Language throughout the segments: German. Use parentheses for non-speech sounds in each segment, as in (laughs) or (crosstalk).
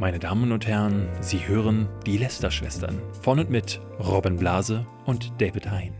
Meine Damen und Herren, Sie hören die Lester-Schwestern von und mit Robin Blase und David Hein.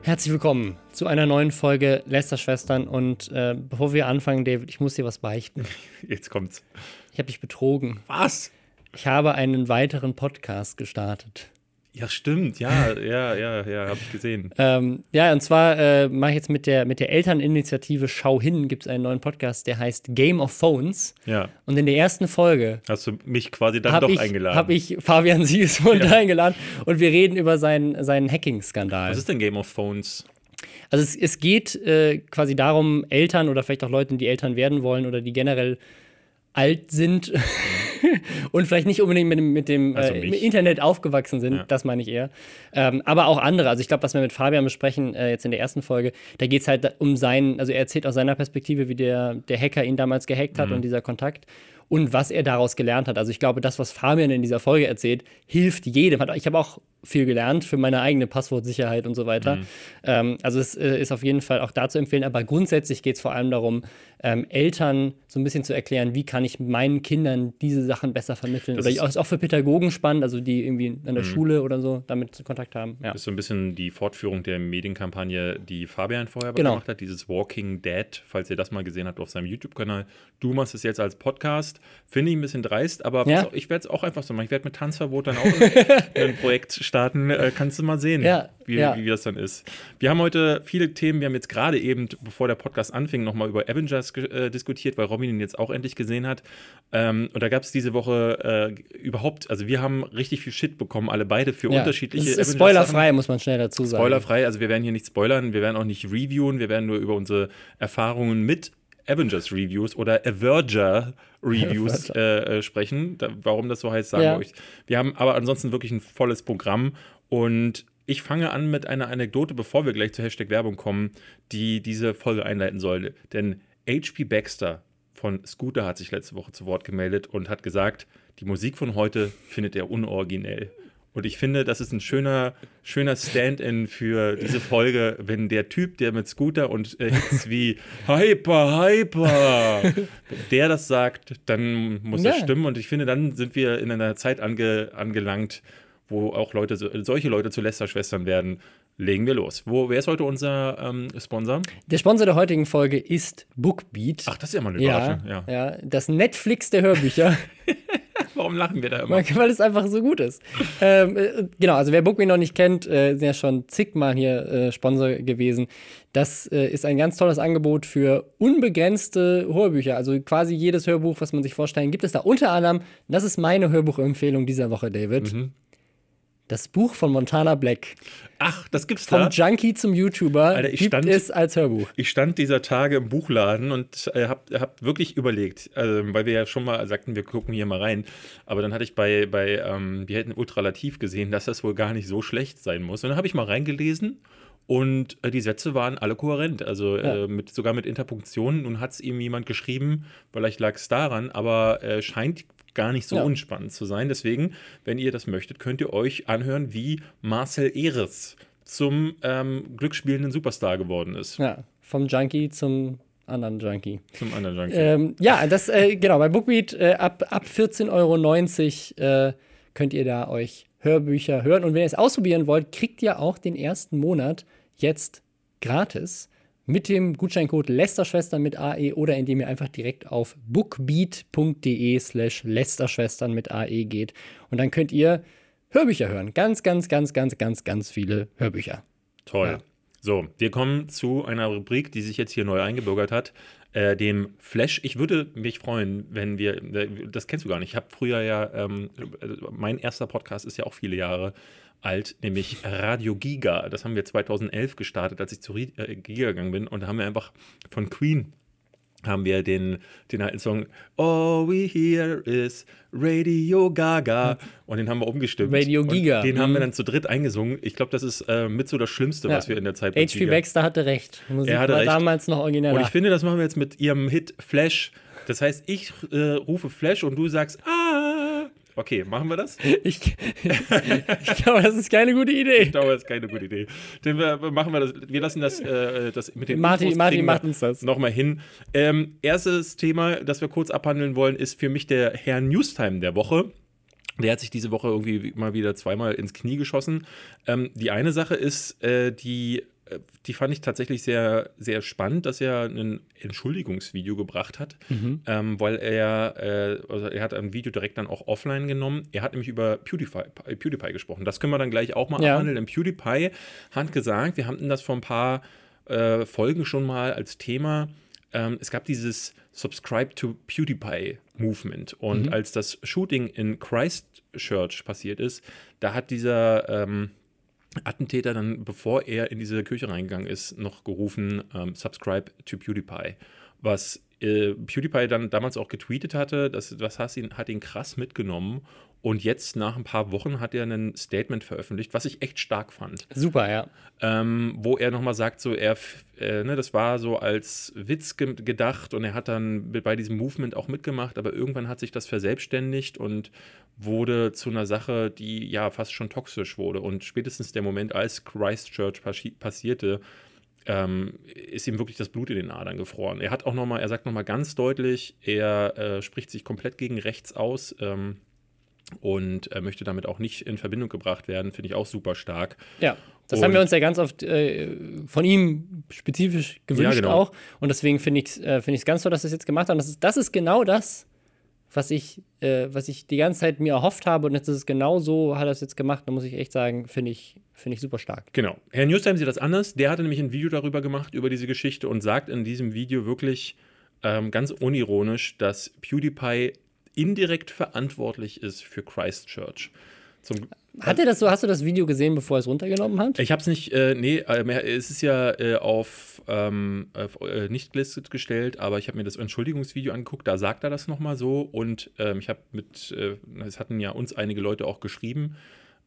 Herzlich willkommen zu einer neuen Folge Lester-Schwestern. Und äh, bevor wir anfangen, David, ich muss dir was beichten. (laughs) Jetzt kommt's. Ich habe dich betrogen. Was? Ich habe einen weiteren Podcast gestartet. Ja, stimmt. Ja, (laughs) ja, ja, ja, habe ich gesehen. Ähm, ja, und zwar äh, mache ich jetzt mit der, mit der Elterninitiative Schau hin, gibt es einen neuen Podcast, der heißt Game of Phones. Ja. Und in der ersten Folge Hast du mich quasi dann habe doch ich, eingeladen? hab ich Fabian (laughs) Sigismund eingeladen und wir reden über seinen, seinen Hacking-Skandal. Was ist denn Game of Phones? Also es, es geht äh, quasi darum, Eltern oder vielleicht auch Leuten, die Eltern werden wollen oder die generell alt sind (laughs) (laughs) und vielleicht nicht unbedingt mit dem, mit dem Also äh. Internet aufgewachsen sind, Ja. das meine ich eher. Ähm, aber auch andere. Also ich glaube, was wir mit Fabian besprechen, äh, jetzt in der ersten Folge, da geht es halt um seinen, also er erzählt aus seiner Perspektive, wie der, der Hacker ihn damals gehackt Mhm. hat und dieser Kontakt. Und was er daraus gelernt hat. Also ich glaube, das, was Fabian in dieser Folge erzählt, hilft jedem. Ich habe auch viel gelernt für meine eigene Passwortsicherheit und so weiter. Mhm. Ähm, also es äh, ist auf jeden Fall auch da zu empfehlen. Aber grundsätzlich geht es vor allem darum, ähm, Eltern so ein bisschen zu erklären, wie kann ich meinen Kindern diese Sachen besser vermitteln. Das oder ist- auch für Pädagogen spannend, also die irgendwie an der Schule oder so damit Kontakt haben. Ja. Das ist so ein bisschen die Fortführung der Medienkampagne, die Fabian vorher Genau. gemacht hat, dieses Walking Dead, falls ihr das mal gesehen habt auf seinem YouTube-Kanal. Du machst es jetzt als Podcast. Finde ich ein bisschen dreist, aber Ja. auf, ich werde es auch einfach so machen. Ich werde mit Tanzverbot dann auch ein, ein (laughs) Projekt starten. Äh, kannst du mal sehen, Ja, wie, ja. wie das dann ist. Wir haben heute viele Themen. Wir haben jetzt gerade eben, bevor der Podcast anfing, nochmal über Avengers ge- äh, diskutiert, weil Robin ihn jetzt auch endlich gesehen hat. Ähm, und da gab es diese Woche äh, überhaupt, also wir haben richtig viel Shit bekommen, alle beide für Ja. unterschiedliche Es ist spoilerfrei, muss man schnell dazu sagen. Spoilerfrei, also wir werden hier nicht spoilern, wir werden auch nicht reviewen, wir werden nur über unsere Erfahrungen mit Avengers Reviews oder Averger Reviews äh, äh, sprechen. Da, warum das so heißt, sagen Ja. wir euch. Wir haben aber ansonsten wirklich ein volles Programm und ich fange an mit einer Anekdote, bevor wir gleich zur Hashtag Werbung kommen, die diese Folge einleiten soll. Denn HP Baxter von Scooter hat sich letzte Woche zu Wort gemeldet und hat gesagt, die Musik von heute findet er unoriginell. Und ich finde, das ist ein schöner, schöner Stand-in für diese Folge, wenn der Typ, der mit Scooter und äh, Hits wie Hyper, Hyper, der das sagt, dann muss das Ja. stimmen. Und ich finde, dann sind wir in einer Zeit ange, angelangt, wo auch Leute, so- solche Leute zu Lester-Schwestern werden. Legen wir los. Wo, wer ist heute unser ähm, Sponsor? Der Sponsor der heutigen Folge ist Bookbeat. Ach, das ist ja mal eine ja, Überraschung. Ja. ja, das Netflix der Hörbücher. (laughs) Warum lachen wir da immer? Weil es einfach so gut ist. ähm, äh, genau, also wer Bookme noch nicht kennt, äh, sind ja schon zigmal hier äh, Sponsor gewesen. Das äh, ist ein ganz tolles Angebot für unbegrenzte Hörbücher. Also quasi jedes Hörbuch, was man sich vorstellen, gibt es da. Unter anderem, das ist meine Hörbuchempfehlung dieser Woche, David. Mhm. Das Buch von Montana Black. Ach, das gibt's Vom da. Junkie zum YouTuber Alter, ich gibt stand- es als Hörbuch. Ich stand dieser Tage im Buchladen und äh, hab, hab wirklich überlegt, also, weil wir ja schon mal sagten, wir gucken hier mal rein. Aber dann hatte ich bei, bei ähm, wir hätten Ultralativ gesehen, dass das wohl gar nicht so schlecht sein muss. Und dann habe ich mal reingelesen und äh, die Sätze waren alle kohärent, also Ja. äh, mit, sogar mit Interpunktionen. Nun hat es ihm jemand geschrieben, vielleicht lag es daran, aber äh, scheint gar nicht so Ja. unspannend zu sein. Deswegen, wenn ihr das möchtet, könnt ihr euch anhören, wie Marcel Ehres zum ähm, glücksspielenden Superstar geworden ist. Ja, vom Junkie zum anderen Junkie. Zum anderen Junkie. Ähm, ja, das, äh, genau, bei Bookbeat äh, ab, ab 14,90 Euro äh, könnt ihr da euch Hörbücher hören. Und wenn ihr es ausprobieren wollt, kriegt ihr auch den ersten Monat jetzt gratis mit dem Gutscheincode Lästerschwestern mit AE oder indem ihr einfach direkt auf bookbeat.de slash Lästerschwestern mit AE geht. Und dann könnt ihr Hörbücher hören. Ganz, ganz, ganz, ganz, ganz, ganz viele Hörbücher. Toll. ja. So, wir kommen zu einer Rubrik, die sich jetzt hier neu eingebürgert hat, äh, dem Flash. Ich würde mich freuen, wenn wir, äh, das kennst du gar nicht, ich habe früher ja, ähm, äh, mein erster Podcast ist ja auch viele Jahre alt, nämlich Radio Giga. Das haben wir 2011 gestartet, als ich zu äh, Giga gegangen bin und da haben wir einfach von Queen haben wir den, den alten Song All We Hear is Radio Gaga (laughs) und den haben wir umgestimmt. Radio Und Giga. Den haben wir Mhm. dann zu dritt eingesungen. Ich glaube, das ist äh, mit so das Schlimmste, Ja. was wir in der Zeit mit H.P. Baxter hatte recht. Musik Er hatte war recht. damals noch originell. Und ich finde, das machen wir jetzt mit ihrem Hit Flash. Das heißt, ich äh, rufe Flash und du sagst Ah. Okay, machen wir das? (laughs) Ich, ich glaube, das ist keine gute Idee. Ich glaube, das ist keine gute Idee. Denn wir, machen wir das, wir lassen das, äh, das mit den Martin, Martin macht uns das. Nochmal hin. Ähm, erstes Thema, das wir kurz abhandeln wollen, ist für mich der Herr Newstime der Woche. Der hat sich diese Woche irgendwie mal wieder zweimal ins Knie geschossen. Ähm, die eine Sache ist, äh, die die fand ich tatsächlich sehr, sehr spannend, dass er ein Entschuldigungsvideo gebracht hat, mhm. ähm, weil er, äh, also er hat ein Video direkt dann auch offline genommen. Er hat nämlich über PewDiePie, PewDiePie gesprochen. Das können wir dann gleich auch mal ja. abhandeln. Denn PewDiePie hat gesagt, wir hatten das vor ein paar äh, Folgen schon mal als Thema. Ähm, es gab dieses Subscribe to PewDiePie Movement. Und mhm. als das Shooting in Christchurch passiert ist, da hat dieser ähm, Attentäter dann, bevor er in diese Kirche reingegangen ist, noch gerufen, ähm, subscribe to PewDiePie. Was äh, PewDiePie dann damals auch getweetet hatte, das, das hat ihn, hat ihn krass mitgenommen. Und jetzt, nach ein paar Wochen, hat er ein Statement veröffentlicht, was ich echt stark fand. Super, ja. Ähm, wo er nochmal sagt, so er, äh, ne, das war so als Witz ge gedacht und er hat dann bei diesem Movement auch mitgemacht, aber irgendwann hat sich das verselbstständigt und wurde zu einer Sache, die ja fast schon toxisch wurde. Und spätestens der Moment, als Christchurch passierte, ähm, ist ihm wirklich das Blut in den Adern gefroren. Er hat auch noch mal, er sagt nochmal ganz deutlich, er äh, spricht sich komplett gegen rechts aus ähm, und äh, möchte damit auch nicht in Verbindung gebracht werden. Finde ich auch super stark. Ja, das und haben wir uns ja ganz oft äh, von ihm spezifisch gewünscht ja, genau. auch. Und deswegen finde ich es äh, find ganz toll, dass er es jetzt gemacht hat. Und das ist, das ist genau das, was ich, äh, was ich die ganze Zeit mir erhofft habe. Und jetzt ist es genau so, hat er es jetzt gemacht. Da muss ich echt sagen, finde ich, find ich super stark. Genau. Herr Newstime sieht das anders. Der hatte nämlich ein Video darüber gemacht, über diese Geschichte und sagt in diesem Video wirklich ähm, ganz unironisch, dass PewDiePie indirekt verantwortlich ist für Christchurch. Zum, hat er das so, hast du das Video gesehen, bevor er es runtergenommen hat? Ich habe es nicht, äh, nee, äh, es ist ja äh, auf, ähm, auf äh, nicht gelistet gestellt, aber ich habe mir das Entschuldigungsvideo angeguckt, da sagt er das nochmal so und ähm, ich habe mit, äh, es hatten ja uns einige Leute auch geschrieben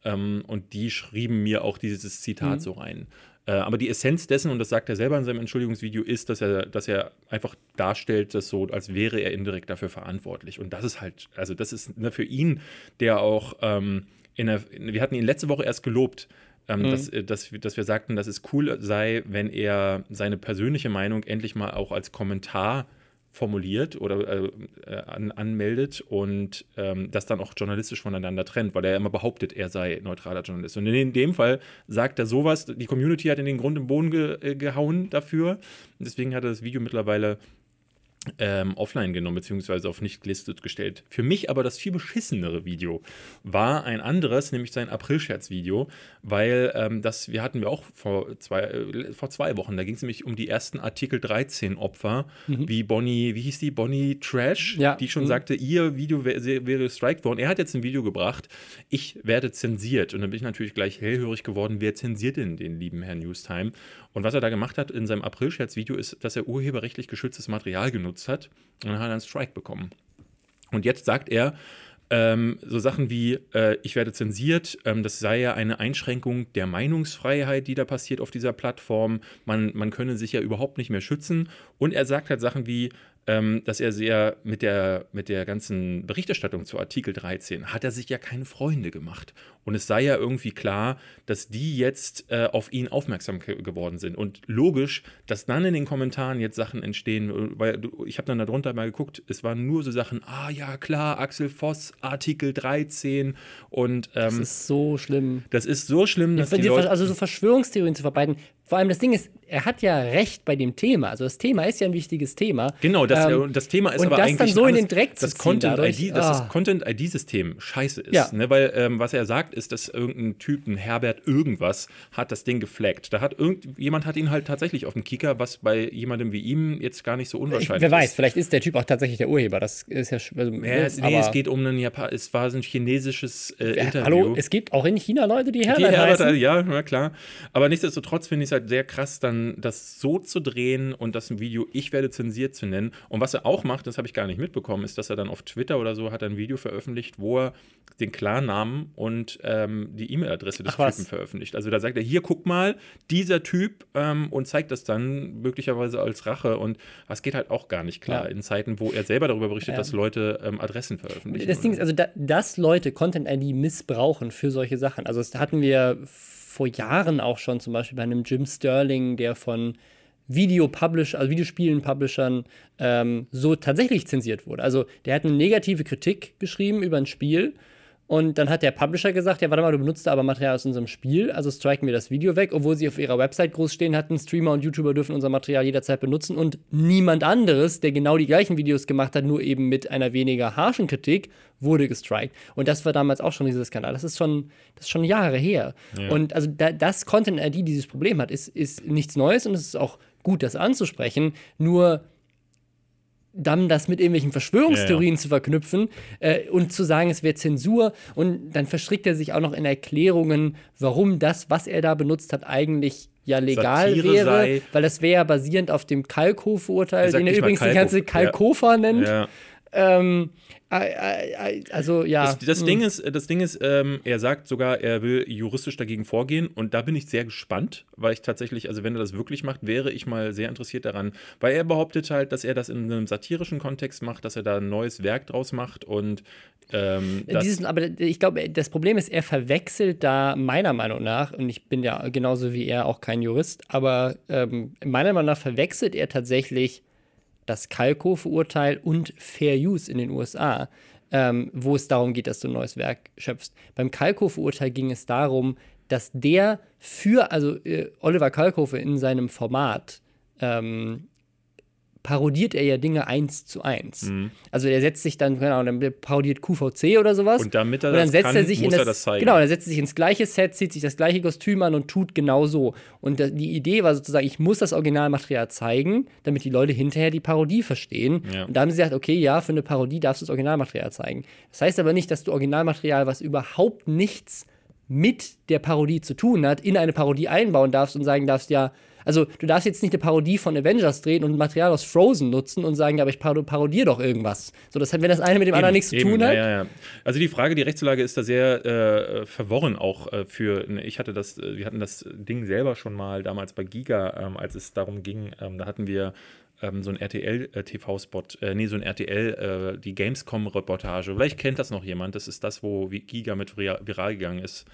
ähm, und die schrieben mir auch dieses Zitat mhm. so rein. Äh, aber die Essenz dessen, und das sagt er selber in seinem Entschuldigungsvideo, ist, dass er, dass er einfach darstellt, dass so, als wäre er indirekt dafür verantwortlich. Und das ist halt, also das ist ne, für ihn, der auch ähm, in der, wir hatten ihn letzte Woche erst gelobt, ähm, mhm. dass, äh, dass, dass wir sagten, dass es cool sei, wenn er seine persönliche Meinung endlich mal auch als Kommentar formuliert oder äh, äh, an, anmeldet und ähm, das dann auch journalistisch voneinander trennt, weil er immer behauptet, er sei neutraler Journalist. Und in dem Fall sagt er sowas, die Community hat in den Grund im Boden ge äh, gehauen dafür. Deswegen hat er das Video mittlerweile ähm, offline genommen, beziehungsweise auf nicht gelistet gestellt. Für mich aber das viel beschissenere Video war ein anderes, nämlich sein April-Scherz-Video, weil ähm, das, wir hatten wir auch vor zwei, äh, vor zwei Wochen, da ging es nämlich um die ersten Artikel 13 Opfer, mhm. wie Bonnie, wie hieß die, Bonnie Trash, ja. die schon mhm. sagte, ihr Video wäre wär gestrikt worden. Er hat jetzt ein Video gebracht, ich werde zensiert. Und dann bin ich natürlich gleich hellhörig geworden, wer zensiert denn den lieben Herrn Newstime? Und was er da gemacht hat in seinem April-Scherz-Video ist, dass er urheberrechtlich geschütztes Material genutzt hat und dann hat er einen Strike bekommen. Und jetzt sagt er, ähm, so Sachen wie, äh, ich werde zensiert, ähm, das sei ja eine Einschränkung der Meinungsfreiheit, die da passiert auf dieser Plattform. Man, man könne sich ja überhaupt nicht mehr schützen. Und er sagt halt Sachen wie, ähm, dass er sehr mit der, mit der ganzen Berichterstattung zu Artikel 13 hat er sich ja keine Freunde gemacht. Und es sei ja irgendwie klar, dass die jetzt äh, auf ihn aufmerksam geworden sind. Und logisch, dass dann in den Kommentaren jetzt Sachen entstehen, weil ich habe dann darunter mal geguckt, es waren nur so Sachen, ah ja, klar, Axel Voss, Artikel 13 und ähm, Das ist so schlimm. Das ist so schlimm, dass die Leute also so Verschwörungstheorien zu verbreiten. Vor allem das Ding ist, er hat ja recht bei dem Thema. Also das Thema ist ja ein wichtiges Thema. Genau, das, ähm, das Thema ist aber das eigentlich dann so in den Dreck das Content ID, dass ah. das Content ID System scheiße ist, ja. ne? weil ähm, was er sagt ist, dass irgendein Typ, ein Herbert irgendwas hat das Ding geflaggt. Da hat irgendjemand hat ihn halt tatsächlich auf dem Kicker, was bei jemandem wie ihm jetzt gar nicht so unwahrscheinlich ich, wer weiß, vielleicht ist der Typ auch tatsächlich der Urheber. Das ist ja also, ja, ne, es, nee, es geht um einen Japan es war so ein chinesisches äh, Interview. Hallo, es gibt auch in China Leute, die Herbert, die Herbert heißen. Ja, na klar, aber nichtsdestotrotz finde ich es halt sehr krass, dann das so zu drehen und das Video Ich werde zensiert zu nennen. Und was er auch macht, das habe ich gar nicht mitbekommen, ist, dass er dann auf Twitter oder so hat ein Video veröffentlicht, wo er den Klarnamen und ähm, die E-Mail-Adresse des Ach, Typen veröffentlicht. Also da sagt er, hier guck mal, dieser Typ ähm, und zeigt das dann möglicherweise als Rache. Und das geht halt auch gar nicht klar Ja. in Zeiten, wo er selber darüber berichtet, Ja. dass Leute ähm, Adressen veröffentlichen. Das Ding ist, also, da, dass Leute Content-ID missbrauchen für solche Sachen. Also, das hatten wir vor Jahren auch schon, zum Beispiel bei einem Jim Sterling, der von Video-Publish, also Videospielen-Publishern ähm, so tatsächlich zensiert wurde. Also, der hat eine negative Kritik geschrieben über ein Spiel. Und dann hat der Publisher gesagt, ja, warte mal, du benutzt aber Material aus unserem Spiel, also striken wir das Video weg, obwohl sie auf ihrer Website groß stehen hatten, Streamer und YouTuber dürfen unser Material jederzeit benutzen und niemand anderes, der genau die gleichen Videos gemacht hat, nur eben mit einer weniger harschen Kritik, wurde gestrikt. Und das war damals auch schon dieser Skandal. Das ist schon, das ist schon Jahre her. Ja. Und also, da, dass Content ID dieses Problem hat, ist, ist nichts Neues und es ist auch gut, das anzusprechen. Nur dann das mit irgendwelchen Verschwörungstheorien zu verknüpfen äh, und zu sagen, es wäre Zensur und dann verstrickt er sich auch noch in Erklärungen, warum das, was er da benutzt hat, eigentlich ja legal Satire wäre, weil das wäre ja basierend auf dem Kalkofe-Urteil, sagt den er übrigens die Kalkofe, ganze ja. Kalkofer nennt. Ja. Ähm, äh, äh, äh, also ja. Das, das hm. Ding ist, das Ding ist ähm, er sagt sogar, er will juristisch dagegen vorgehen und da bin ich sehr gespannt, weil ich tatsächlich, also wenn er das wirklich macht, wäre ich mal sehr interessiert daran, weil er behauptet halt, dass er das in einem satirischen Kontext macht, dass er da ein neues Werk draus macht und ähm, Dieses, aber ich glaube, das Problem ist, er verwechselt da meiner Meinung nach, und ich bin ja genauso wie er auch kein Jurist, aber ähm, meiner Meinung nach verwechselt er tatsächlich das Kalkofe-Urteil und Fair Use in den USA, ähm, wo es darum geht, dass du ein neues Werk schöpfst. Beim Kalkofe-Urteil ging es darum, dass der für, also äh, Oliver Kalkofe in seinem Format, ähm, parodiert er ja Dinge eins zu eins. Also er setzt sich dann, genau, dann parodiert QVC oder sowas. Und damit er und dann das setzt kann, er sich muss in er das, das zeigen. Genau, er setzt sich ins gleiche Set, zieht sich das gleiche Kostüm an und tut genau so. Und die Idee war sozusagen, ich muss das Originalmaterial zeigen, damit die Leute hinterher die Parodie verstehen. Ja. Und da haben sie gesagt, okay, ja, für eine Parodie darfst du das Originalmaterial zeigen. Das heißt aber nicht, dass du Originalmaterial, was überhaupt nichts mit der Parodie zu tun hat, in eine Parodie einbauen darfst und sagen darfst, ja, also du darfst jetzt nicht eine Parodie von Avengers drehen und Material aus Frozen nutzen und sagen, ja, aber ich paro- parodiere doch irgendwas. So, das hat, wenn das eine mit dem anderen nichts zu Eben, tun hat. Ja, ja. Also die Frage, die Rechtslage ist da sehr äh, verworren auch äh, für. ne, Ich hatte das, äh, wir hatten das Ding selber schon mal damals bei Giga, ähm, als es darum ging, ähm, da hatten wir ähm, so ein RTL-TV-Spot, äh, nee, so ein RTL, äh, die Gamescom-Reportage. Vielleicht kennt das noch jemand. Das ist das, wo Giga mit viral, viral gegangen ist.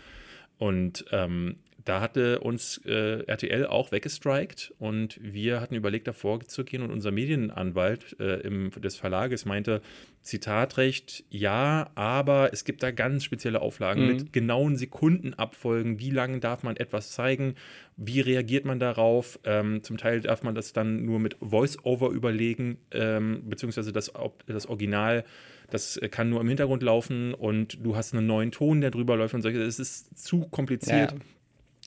Und ähm, da hatte uns äh, RTL auch weggestrikt und wir hatten überlegt, davor zu gehen und unser Medienanwalt äh, im, des Verlages meinte, Zitatrecht, ja, aber es gibt da ganz spezielle Auflagen Mhm. mit genauen Sekundenabfolgen, wie lange darf man etwas zeigen, wie reagiert man darauf, ähm, zum Teil darf man das dann nur mit Voice-Over überlegen, ähm, beziehungsweise das, ob- das Original das kann nur im Hintergrund laufen und du hast einen neuen Ton, der drüber läuft und solche. Es ist zu kompliziert. Ja.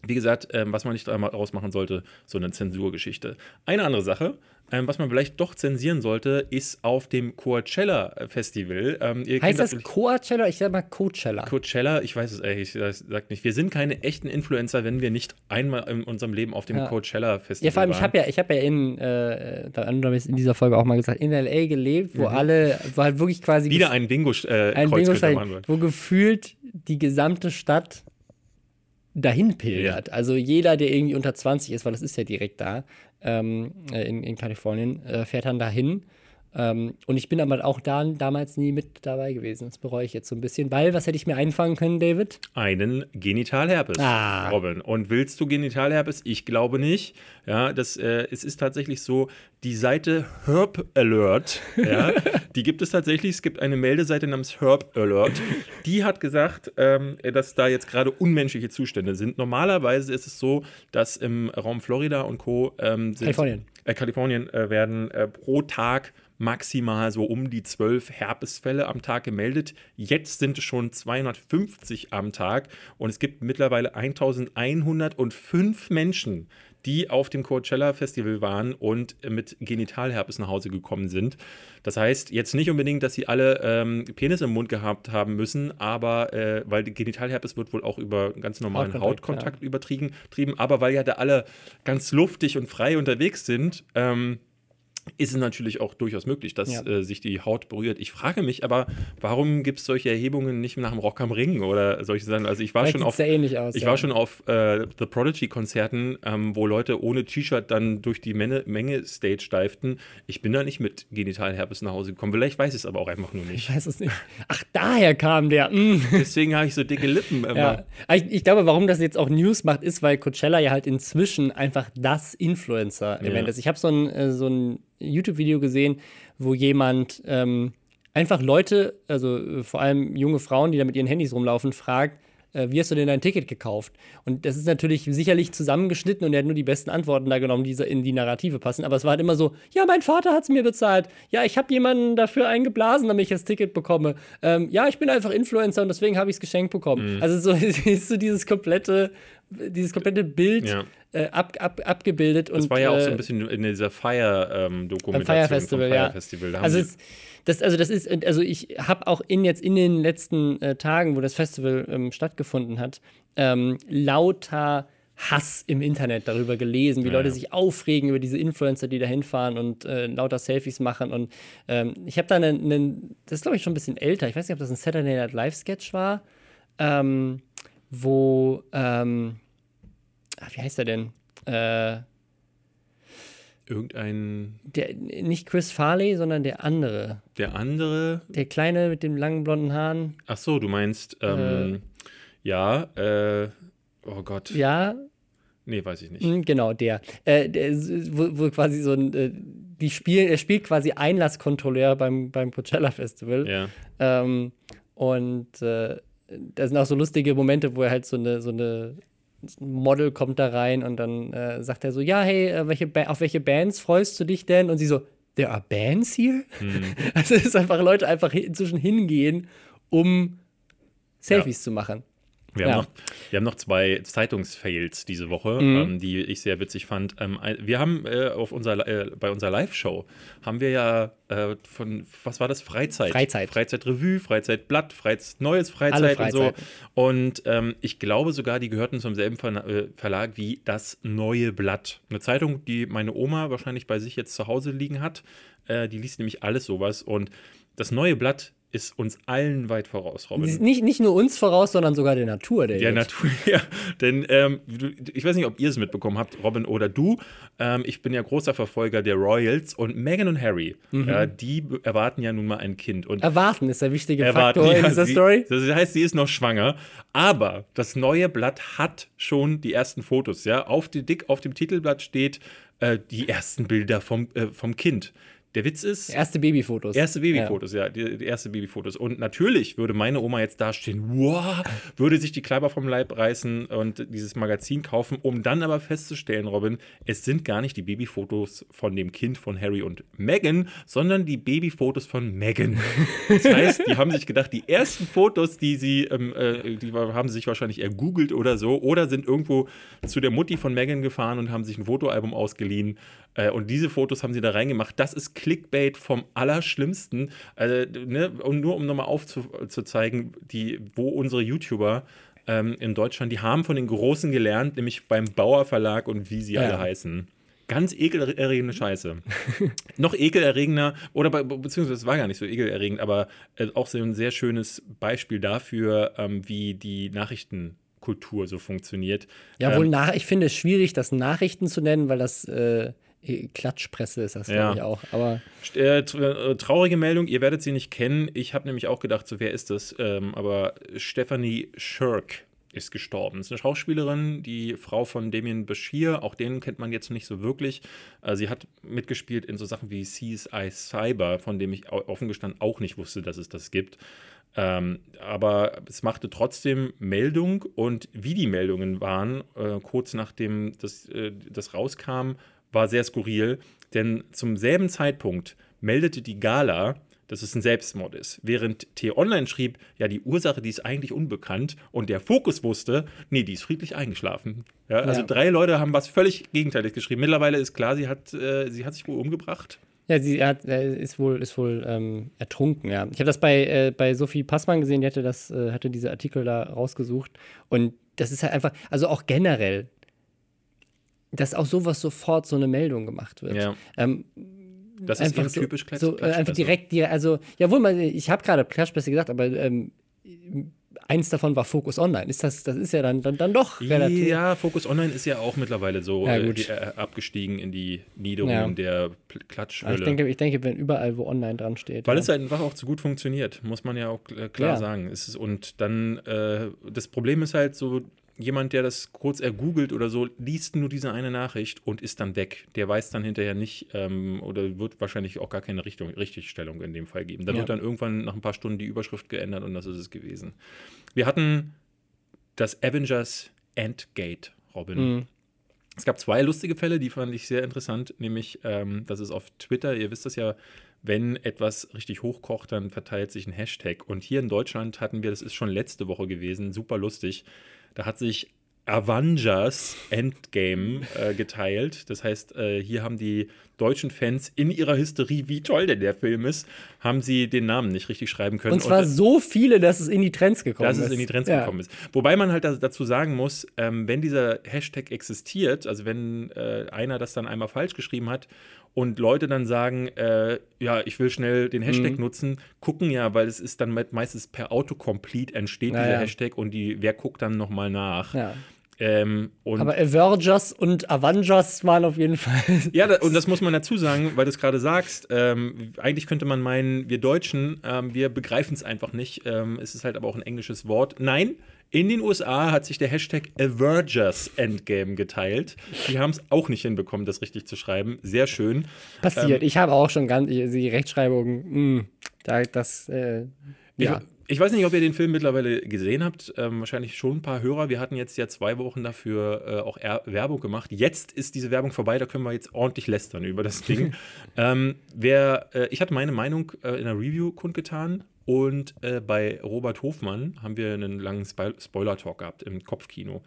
Wie gesagt, ähm, was man nicht daraus machen sollte, so eine Zensurgeschichte. Eine andere Sache, ähm, was man vielleicht doch zensieren sollte, ist auf dem Coachella Festival. Ähm, Heißt das vielleicht- Coachella? Ich sag mal Coachella. Coachella, ich weiß es ehrlich, ich sag nicht. Wir sind keine echten Influencer, wenn wir nicht einmal in unserem Leben auf dem Ja. Coachella Festival Ja, vor allem, ich waren. habe ja, ich hab ja in, äh, in dieser Folge auch mal gesagt, in L.A. gelebt, wo alle, wo halt wirklich quasi Mhm. Wieder ein Bingo äh, ein Bingo wo gefühlt die gesamte Stadt dahin pilgert. Also jeder, der irgendwie unter 20 ist, weil das ist ja direkt da ähm, äh, in, in Kalifornien, äh, fährt dann dahin. Ähm, und ich bin aber auch da, damals nie mit dabei gewesen. Das bereue ich jetzt so ein bisschen, weil, was hätte ich mir einfangen können, David? einen Genitalherpes, Ah. Robin. Und willst du Genitalherpes? Ich glaube nicht. Ja, das, äh, es ist tatsächlich so, die Seite Herb Alert, (laughs) ja, die gibt es tatsächlich. Es gibt eine Meldeseite namens Herb Alert. Die hat gesagt, ähm, dass da jetzt gerade unmenschliche Zustände sind. Normalerweise ist es so, dass im Raum Florida und Co. Ähm, sind, Kalifornien. Äh, Kalifornien äh, werden äh, pro Tag maximal so um die zwölf Herpesfälle am Tag gemeldet. Jetzt sind es schon 250 am Tag und es gibt mittlerweile 1105 Menschen, die auf dem Coachella Festival waren und mit Genitalherpes nach Hause gekommen sind. Das heißt, jetzt nicht unbedingt, dass sie alle ähm, Penis im Mund gehabt haben müssen, aber äh, weil Genitalherpes wird wohl auch über ganz normalen Hautkontakt, Hautkontakt, übertrieben, trieben, aber weil ja da alle ganz luftig und frei unterwegs sind, ähm, ist es natürlich auch durchaus möglich, dass Ja. äh, sich die Haut berührt. Ich frage mich aber, warum gibt es solche Erhebungen nicht nach dem Rock am Ring oder solche Sachen? Also ich war Vielleicht schon auf ähnlich aus. ich ja. war schon auf äh, The Prodigy-Konzerten, ähm, wo Leute ohne T-Shirt dann durch die Menge, Menge Stage steiften. Ich bin da nicht mit Genitalherpes nach Hause gekommen. Vielleicht weiß ich es aber auch einfach nur Ich nicht. weiß es nicht. Ach, daher kam der. Mm. Deswegen habe ich so dicke Lippen (laughs) immer. Ja. Ich, ich glaube, warum das jetzt auch News macht, ist, weil Coachella ja halt inzwischen einfach das Influencer-Event ist. Ich habe so ein, äh, so ein YouTube-Video gesehen, wo jemand ähm, einfach Leute, also äh, vor allem junge Frauen, die da mit ihren Handys rumlaufen, fragt, äh, wie hast du denn dein Ticket gekauft? Und das ist natürlich sicherlich zusammengeschnitten und er hat nur die besten Antworten da genommen, die in die Narrative passen. Aber es war halt immer so, ja, mein Vater hat es mir bezahlt. Ja, ich habe jemanden dafür eingeblasen, damit ich das Ticket bekomme. Ähm, ja, ich bin einfach Influencer und deswegen habe ich es geschenkt bekommen. Also so (laughs) ist so dieses komplette, dieses komplette Bild Ja. äh, ab, ab, abgebildet. Das und, war ja auch so äh, ein bisschen in dieser Fire-Dokumentation beim Fire Festival, Fire ja. Festival. Haben Also, es, das, also das ist, also ich habe auch in jetzt in den letzten äh, Tagen, wo das Festival ähm, stattgefunden hat, ähm, lauter Hass im Internet darüber gelesen, wie Ja, Leute ja. sich aufregen über diese Influencer, die da hinfahren und äh, lauter Selfies machen. Und ähm, ich habe da einen, einen, das ist glaube ich schon ein bisschen älter, ich weiß nicht, ob das ein Saturday Night Live Sketch war, ähm, wo, ähm, ach, wie heißt der denn? Äh, irgendein, der, nicht Chris Farley, sondern der andere. der andere, Der Kleine mit den langen blonden Haaren. ach so, du meinst, ähm, ja, äh, oh Gott, Ja, nee, weiß ich nicht. mm, genau, der. Äh, der wo, wo quasi so ein. Äh, die spielen, er spielt quasi Einlasskontrolleur beim, beim Coachella Festival. Ja. Ähm, und äh, da sind auch so lustige Momente, wo er halt so eine, so eine Model kommt da rein und dann äh, sagt er so, ja, hey, äh, welche ba auf welche Bands freust du dich denn? Und sie so, there are bands here? (laughs) Also es ist einfach Leute einfach inzwischen hingehen, um Selfies zu machen. Wir, Ja. haben noch, wir haben noch zwei Zeitungsfails diese Woche, Mhm. ähm, die ich sehr witzig fand. Ähm, wir haben äh, auf unserer, äh, bei unserer Live-Show haben wir ja äh, von, was war das? Freizeit. Freizeit. Freizeitrevue, Freizeitblatt, Freiz neues Freizeit Alle und so. Und ähm, ich glaube sogar, die gehörten zum selben Ver äh, Verlag wie das Neue Blatt. Eine Zeitung, die meine Oma wahrscheinlich bei sich jetzt zu Hause liegen hat. Äh, die liest nämlich alles sowas. Und das Neue Blatt ist uns allen weit voraus, Robin. Nicht, nicht nur uns voraus, sondern sogar der Natur. Der Ja, Natur, (laughs) ja. Denn ähm, ich weiß nicht, ob ihr es mitbekommen habt, Robin oder du. Ähm, ich bin ja großer Verfolger der Royals und Meghan und Harry, Mhm. äh, die erwarten ja nun mal ein Kind. Und Erwarten ist der wichtige erwarten, Faktor in ja, dieser sie, Story. Das heißt, sie ist noch schwanger. Aber das neue Blatt hat schon die ersten Fotos. Ja, auf die, dick auf dem Titelblatt steht äh, die ersten Bilder vom, äh, vom Kind. Der Witz ist, Erste Babyfotos. Erste Babyfotos, ja, die, die erste Babyfotos. Und natürlich würde meine Oma jetzt dastehen, wow, würde sich die Kleiber vom Leib reißen und dieses Magazin kaufen, um dann aber festzustellen, Robin, es sind gar nicht die Babyfotos von dem Kind von Harry und Meghan, sondern die Babyfotos von Meghan. Das heißt, die haben sich gedacht, die ersten Fotos, die sie, ähm, äh, die haben sie sich wahrscheinlich ergoogelt oder so, oder sind irgendwo zu der Mutti von Meghan gefahren und haben sich ein Fotoalbum ausgeliehen. Äh, und diese Fotos haben sie da reingemacht. Das ist Clickbait vom Allerschlimmsten. Also, ne, und nur um nochmal aufzuzeigen, die, wo unsere YouTuber ähm, in Deutschland, die haben von den Großen gelernt, nämlich beim Bauer Verlag und wie sie Ja. alle heißen. Ganz ekelerregende Scheiße. (laughs) Noch ekelerregender, oder be beziehungsweise es war gar nicht so ekelerregend, aber äh, auch so ein sehr schönes Beispiel dafür, ähm, wie die Nachrichtenkultur so funktioniert. Ja, wohl Ähm, nach, ich finde es schwierig, das Nachrichten zu nennen, weil das äh, Klatschpresse ist das, Ja. glaube ich auch. Aber Äh, äh, traurige Meldung, ihr werdet sie nicht kennen. Ich habe nämlich auch gedacht, so wer ist das? Ähm, aber Stephanie Shirk ist gestorben. Das ist eine Schauspielerin, die Frau von Damien Bashir. Auch den kennt man jetzt nicht so wirklich. Äh, sie hat mitgespielt in so Sachen wie CSI Cyber, von dem ich offen gestanden auch nicht wusste, dass es das gibt. Ähm, aber es machte trotzdem Meldung und wie die Meldungen waren, äh, kurz nachdem das, äh, das rauskam, war sehr skurril, denn zum selben Zeitpunkt meldete die Gala dass es ein Selbstmord ist. Während T-Online schrieb, ja, die Ursache, die ist eigentlich unbekannt. Und der Fokus wusste, nee, die ist friedlich eingeschlafen. Ja, also Ja. drei Leute haben was völlig Gegenteiliges geschrieben. Mittlerweile ist klar, sie hat, äh, sie hat sich wohl umgebracht. Ja, sie hat, äh, ist wohl, ist wohl ähm, ertrunken, ja. Ich habe das bei, äh, bei Sophie Passmann gesehen, die hatte, das, äh, hatte diese Artikel da rausgesucht. Und das ist halt einfach, also auch generell, dass auch sowas sofort so eine Meldung gemacht wird. Ja. Ähm, Das ist einfach so, typisch Klatsch- so, äh, einfach direkt, die, also, jawohl, mal, ich habe gerade Klatschpresse gesagt, aber ähm, eins davon war Focus Online. Ist das, das ist ja dann, dann, dann doch relativ. Ja, Focus Online ist ja auch mittlerweile so Ja, äh, äh, abgestiegen in die Niederung Ja. der Aber ich Klatschhölle. denke, ich denke, wenn überall, wo online dran steht. Weil ja. es halt einfach auch zu gut funktioniert, muss man ja auch klar sagen. Es ist, und dann, äh, das Problem ist halt so, jemand, der das kurz ergoogelt oder so, liest nur diese eine Nachricht und ist dann weg. Der weiß dann hinterher nicht ähm, oder wird wahrscheinlich auch gar keine Richtung, Richtigstellung in dem Fall geben. Da Ja. wird dann irgendwann nach ein paar Stunden die Überschrift geändert und das ist es gewesen. Wir hatten das Avengers Endgate, Robin. Mhm. Es gab zwei lustige Fälle, die fand ich sehr interessant, nämlich, ähm, das ist auf Twitter, ihr wisst das ja, wenn etwas richtig hochkocht, dann verteilt sich ein Hashtag. Und hier in Deutschland hatten wir, das ist schon letzte Woche gewesen, super lustig, da hat sich Avengers Endgame äh, geteilt. Das heißt, äh, hier haben die deutschen Fans in ihrer Hysterie, wie toll denn der Film ist, haben sie den Namen nicht richtig schreiben können. Und zwar äh, so viele, dass es in die Trends gekommen dass ist. es in die Trends ja. gekommen ist. Wobei man halt da, dazu sagen muss, ähm, wenn dieser Hashtag existiert, also wenn äh, einer das dann einmal falsch geschrieben hat und Leute dann sagen, äh, ja, ich will schnell den Hashtag Mhm. nutzen, gucken ja, weil es ist dann me- meistens per Autocomplete entsteht Ja, dieser. Hashtag und die, wer guckt dann nochmal nach. Ja. Ähm, Aber Avengers und Avengers waren auf jeden Fall. (laughs) ja, da, und das muss man dazu sagen, weil du es gerade sagst. Ähm, eigentlich könnte man meinen, wir Deutschen, ähm, wir begreifen es einfach nicht. Ähm, es ist halt aber auch ein englisches Wort. Nein, in den USA hat sich der Hashtag Avengers Endgame geteilt. Die haben es auch nicht hinbekommen, das richtig zu schreiben. Sehr schön. passiert. ich habe auch schon ganz die Rechtschreibung. Mh, da, das, äh, ja. Ich, weiß nicht, ob ihr den Film mittlerweile gesehen habt. Ähm, wahrscheinlich schon ein paar Hörer. Wir hatten jetzt ja zwei Wochen dafür äh, auch er Werbung gemacht. Jetzt ist diese Werbung vorbei. Da können wir jetzt ordentlich lästern über das Ding. (laughs) ähm, wer, äh, ich hatte meine Meinung äh, in der Review kundgetan. Und äh, bei Robert Hofmann haben wir einen langen Spo Spoiler-Talk gehabt im Kopfkino.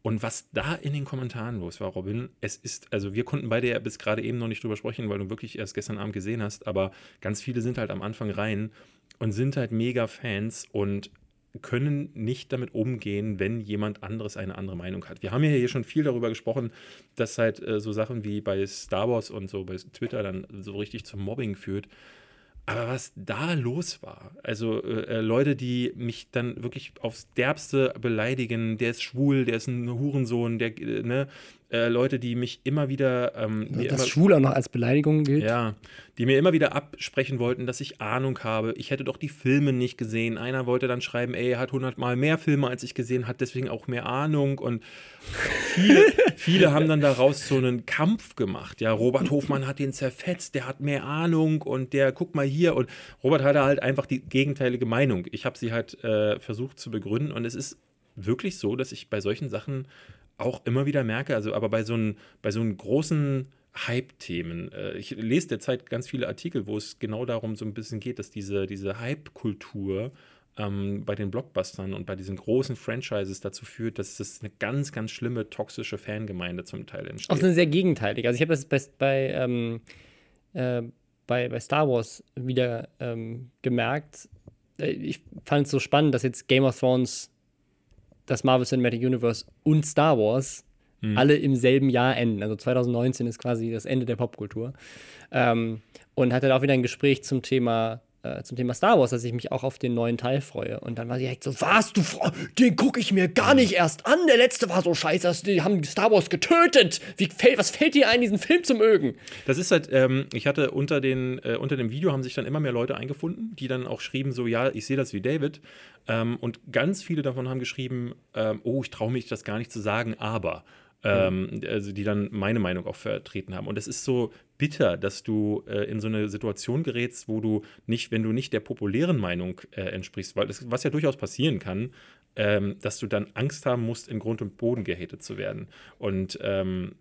Und was da in den Kommentaren los war, Robin, es ist, also wir konnten beide ja bis gerade eben noch nicht drüber sprechen, weil du wirklich erst gestern Abend gesehen hast, aber ganz viele sind halt am Anfang rein und sind halt mega Fans und können nicht damit umgehen, wenn jemand anderes eine andere Meinung hat. Wir haben ja hier schon viel darüber gesprochen, dass halt äh, so Sachen wie bei Star Wars und so bei Twitter dann so richtig zum Mobbing führt. Aber was da los war, also äh, Leute, die mich dann wirklich aufs Derbste beleidigen, der ist schwul, der ist ein Hurensohn, der, äh, ne, äh, Leute, die mich immer wieder, ähm, mir das immer, Schwul auch noch als Beleidigung gilt. ja, die mir immer wieder absprechen wollten, dass ich Ahnung habe. Ich hätte doch die Filme nicht gesehen. Einer wollte dann schreiben, ey, er hat hundertmal mehr Filme als ich gesehen, hat deswegen auch mehr Ahnung. Und viele, (laughs) viele haben dann daraus so einen Kampf gemacht. Ja, Robert Hofmann hat den zerfetzt, der hat mehr Ahnung und der, guck mal hier. Und Robert hatte halt einfach die gegenteilige Meinung. Ich habe sie halt äh, versucht zu begründen und es ist wirklich so, dass ich bei solchen Sachen auch immer wieder merke, also aber bei so einen, bei so einen großen Hype-Themen. Äh, ich lese derzeit ganz viele Artikel, wo es genau darum so ein bisschen geht, dass diese, diese Hype-Kultur ähm, bei den Blockbustern und bei diesen großen Franchises dazu führt, dass das eine ganz, ganz schlimme, toxische Fangemeinde zum Teil Auch entsteht. eine sehr gegenteilig. Also ich habe das bei, bei, ähm, äh, bei, bei Star Wars wieder ähm, gemerkt. Äh, Ich fand es so spannend, dass jetzt Game of Thrones, das Marvel Cinematic Universe und Star Wars alle im selben Jahr enden. Also 2019 ist quasi das Ende der Popkultur. Ähm, und hatte da auch wieder ein Gespräch zum Thema äh, zum Thema Star Wars, dass ich mich auch auf den neuen Teil freue. Und dann war sie direkt so, was, du, den gucke ich mir gar nicht erst an. Der letzte war so scheiße, die haben Star Wars getötet. Wie fällt, was fällt dir ein, diesen Film zu mögen? Das ist halt, ähm, ich hatte unter, den, äh, unter dem Video haben sich dann immer mehr Leute eingefunden, die dann auch schrieben, so, ja, ich sehe das wie David. Ähm, und ganz viele davon haben geschrieben, ähm, oh, ich traue mich das gar nicht zu sagen, aber. Ähm, also die dann meine Meinung auch vertreten haben. Und es ist so bitter, dass du äh, in so eine Situation gerätst, wo du nicht, wenn du nicht der populären Meinung äh, entsprichst, weil das, was ja durchaus passieren kann, ähm, dass du dann Angst haben musst, in Grund und Boden gehatet zu werden. Und ähm,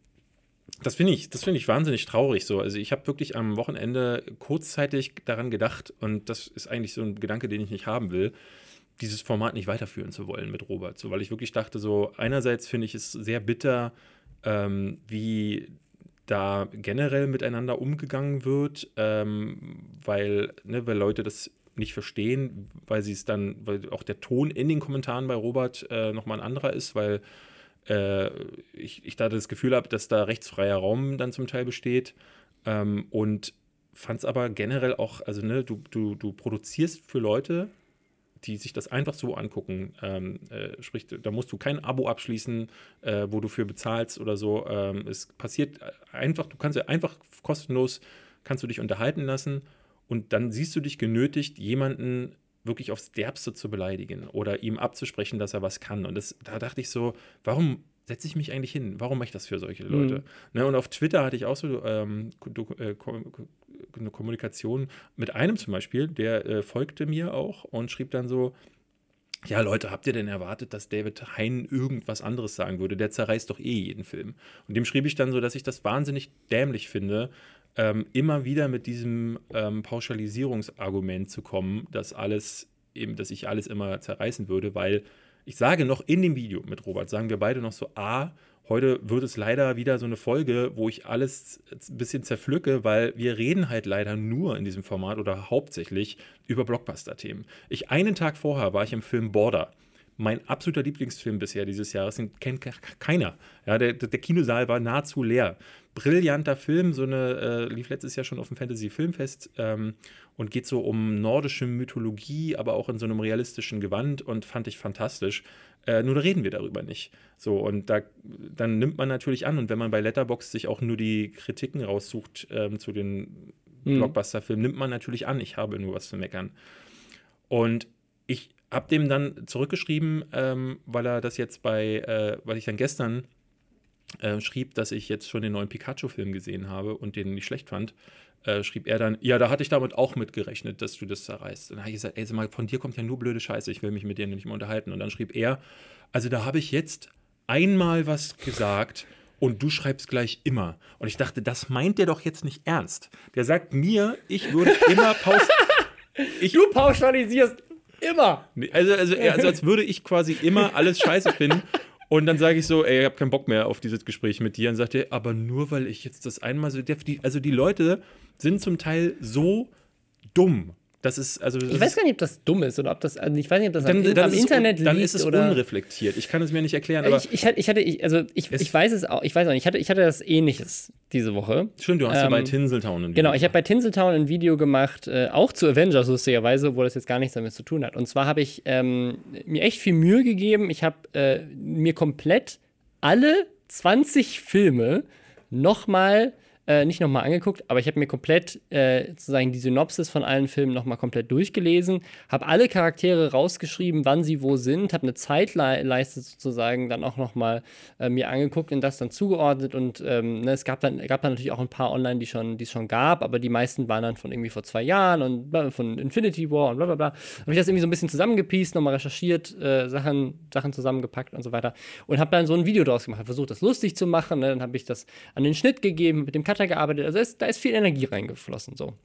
Das finde ich, das ich wahnsinnig traurig so. Also ich habe wirklich am Wochenende kurzzeitig daran gedacht, und das ist eigentlich so ein Gedanke, den ich nicht haben will, dieses Format nicht weiterführen zu wollen mit Robert. So, weil ich wirklich dachte, so, einerseits finde ich es sehr bitter, ähm, wie da generell miteinander umgegangen wird, ähm, weil, ne, weil Leute das nicht verstehen, weil sie es dann, weil auch der Ton in den Kommentaren bei Robert äh, nochmal ein anderer ist, weil äh, ich, ich da das Gefühl habe, dass da rechtsfreier Raum dann zum Teil besteht. Ähm, und fand es aber generell auch, also ne, du, du, du produzierst für Leute, die sich das einfach so angucken. Ähm, äh, sprich, da musst du kein Abo abschließen, äh, wo du für bezahlst oder so. Ähm, es passiert einfach, du kannst ja einfach kostenlos, kannst du dich unterhalten lassen und dann siehst du dich genötigt, jemanden wirklich aufs Derbste zu beleidigen oder ihm abzusprechen, dass er was kann. Und das, da dachte ich so, warum setze ich mich eigentlich hin? Warum mache ich das für solche Leute? Mhm. Ne, und auf Twitter hatte ich auch so ähm, äh, eine Kommunikation mit einem zum Beispiel, der äh, folgte mir auch und schrieb dann so, ja, Leute, habt ihr denn erwartet, dass David Hein irgendwas anderes sagen würde? Der zerreißt doch eh jeden Film. Und dem schrieb ich dann so, dass ich das wahnsinnig dämlich finde, ähm, immer wieder mit diesem ähm, Pauschalisierungsargument zu kommen, dass alles eben, dass ich alles immer zerreißen würde, weil ich sage noch in dem Video mit Robert, sagen wir beide noch so, A, heute wird es leider wieder so eine Folge, wo ich alles ein bisschen zerpflücke, weil wir reden halt leider nur in diesem Format oder hauptsächlich über Blockbuster-Themen. Ich einen Tag vorher war ich im Film Border mein absoluter Lieblingsfilm bisher dieses Jahres, den kennt keiner. Ja, der, der Kinosaal war nahezu leer. Brillanter Film, so eine, äh, lief letztes Jahr schon auf dem Fantasy Filmfest ähm, und geht so um nordische Mythologie, aber auch in so einem realistischen Gewand und fand ich fantastisch. Äh, nur da reden wir darüber nicht. So, und da, dann nimmt man natürlich an, und wenn man bei Letterbox sich auch nur die Kritiken raussucht ähm, zu den mhm. Blockbuster-Filmen, nimmt man natürlich an, ich habe nur was zu meckern. Und ich hab dem dann zurückgeschrieben, ähm, weil er das jetzt bei, äh, weil ich dann gestern äh, schrieb, dass ich jetzt schon den neuen Pikachu-Film gesehen habe und den nicht schlecht fand. Äh, schrieb er dann, ja, da hatte ich damit auch mitgerechnet, dass du das zerreißt. Und dann habe ich gesagt, ey, sag mal, von dir kommt ja nur blöde Scheiße, ich will mich mit dir nicht mehr unterhalten. Und dann schrieb er, also da habe ich jetzt einmal was gesagt und du schreibst gleich immer. Und ich dachte, das meint der doch jetzt nicht ernst. Der sagt mir, ich würde immer pauschalisieren. (laughs) du pauschalisierst Immer. Also, also, also als würde ich quasi immer alles scheiße finden. Und dann sage ich so, ey, ich habe keinen Bock mehr auf dieses Gespräch mit dir. Und sagt er, aber nur weil ich jetzt das einmal so. Also die Leute sind zum Teil so dumm. Das ist, also, das ich weiß gar nicht, ob das dumm ist oder ob das, also ich weiß nicht, ob das dann, am, dann am Internet liegt. Dann ist es oder unreflektiert. Ich kann es mir nicht erklären. Aber ich, ich, hatte, ich hatte, also ich, ich weiß es auch, ich weiß auch nicht, ich hatte, ich hatte das Ähnliches diese Woche. Stimmt, du hast ähm, ja bei Tinseltown ein Video Genau, ich habe bei Tinseltown ein Video gemacht, äh, auch zu Avengers lustigerweise, wo das jetzt gar nichts damit zu tun hat. Und zwar habe ich ähm, mir echt viel Mühe gegeben. Ich habe äh, mir komplett alle 20 Filme nochmal äh, nicht nochmal angeguckt, aber ich habe mir komplett äh, sozusagen die Synopsis von allen Filmen nochmal komplett durchgelesen, habe alle Charaktere rausgeschrieben, wann sie wo sind, habe eine Zeitleiste sozusagen dann auch nochmal äh, mir angeguckt und das dann zugeordnet und ähm, ne, es gab dann, gab dann natürlich auch ein paar online, die schon, es schon gab, aber die meisten waren dann von irgendwie vor zwei Jahren und von Infinity War und bla bla bla. Habe ich das irgendwie so ein bisschen zusammengepiest, nochmal recherchiert, äh, Sachen, Sachen zusammengepackt und so weiter und habe dann so ein Video draus gemacht, versucht das lustig zu machen, ne? dann habe ich das an den Schnitt gegeben mit dem Cut weitergearbeitet. Also ist, da ist viel Energie reingeflossen. So. Dann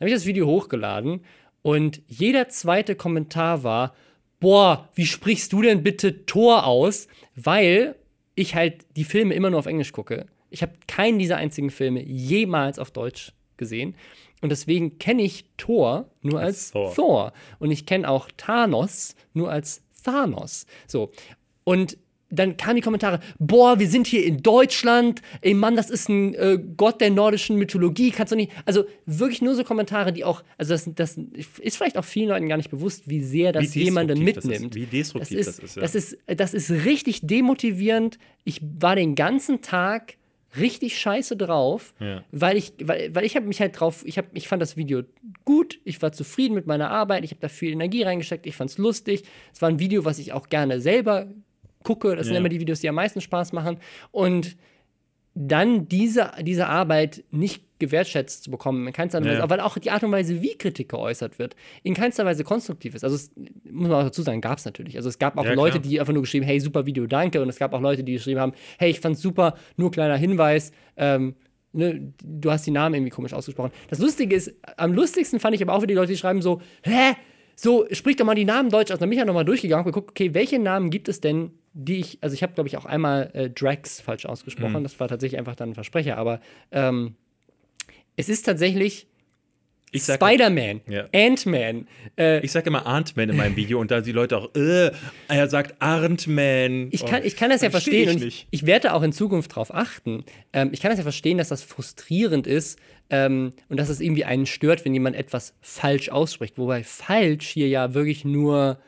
habe ich das Video hochgeladen und jeder zweite Kommentar war: Boah, wie sprichst du denn bitte Tor aus? Weil ich halt die Filme immer nur auf Englisch gucke. Ich habe keinen dieser einzigen Filme jemals auf Deutsch gesehen. Und deswegen kenne ich Thor nur als Thor. Thor. Und ich kenne auch Thanos nur als Thanos. So. Und dann kamen die Kommentare, boah, wir sind hier in Deutschland, ey Mann, das ist ein äh, Gott der nordischen Mythologie, kannst du nicht, also wirklich nur so Kommentare, die auch, also das, das ist vielleicht auch vielen Leuten gar nicht bewusst, wie sehr das wie jemanden mitnimmt. Das ist, wie destruktiv das ist. Das ist, ja. das ist, das ist richtig demotivierend. Ich war den ganzen Tag richtig scheiße drauf, ja. weil ich, weil, weil ich habe mich halt drauf, ich, hab, ich fand das Video gut, ich war zufrieden mit meiner Arbeit, ich habe da viel Energie reingesteckt, ich fand es lustig. Es war ein Video, was ich auch gerne selber gucke. Das ja. sind immer die Videos, die am meisten Spaß machen. Und dann diese, diese Arbeit nicht gewertschätzt zu bekommen, in keinster Weise, Ja. weil auch die Art und Weise, wie Kritik geäußert wird, in keinster Weise konstruktiv ist. Also, es, muss man auch dazu sagen, gab es natürlich. Also, es gab auch Ja, Leute, klar. die einfach nur geschrieben, hey, super Video, danke. Und es gab auch Leute, die geschrieben haben, hey, ich fand's super, nur kleiner Hinweis, ähm, ne, du hast die Namen irgendwie komisch ausgesprochen. Das Lustige ist, am lustigsten fand ich aber auch wieder die Leute, die schreiben so, hä? So, sprich doch mal die Namen deutsch aus. Dann bin ich ja nochmal durchgegangen und geguckt, okay, welche Namen gibt es denn, die ich, also ich habe, glaube ich, auch einmal äh, Drax falsch ausgesprochen. Mhm. Das war tatsächlich einfach dann ein Versprecher, aber ähm, es ist tatsächlich Spider-Man, Ja. Ant-Man, äh, ich sag immer Arntman in meinem Video und da die Leute auch, äh, er sagt Arntman. Ich kann, Oh, ich kann das ja versteh verstehen ich und ich, ich werde auch in Zukunft darauf achten. Ähm, ich kann das ja verstehen, dass das frustrierend ist ähm, und dass es irgendwie einen stört, wenn jemand etwas falsch ausspricht. Wobei falsch hier ja wirklich nur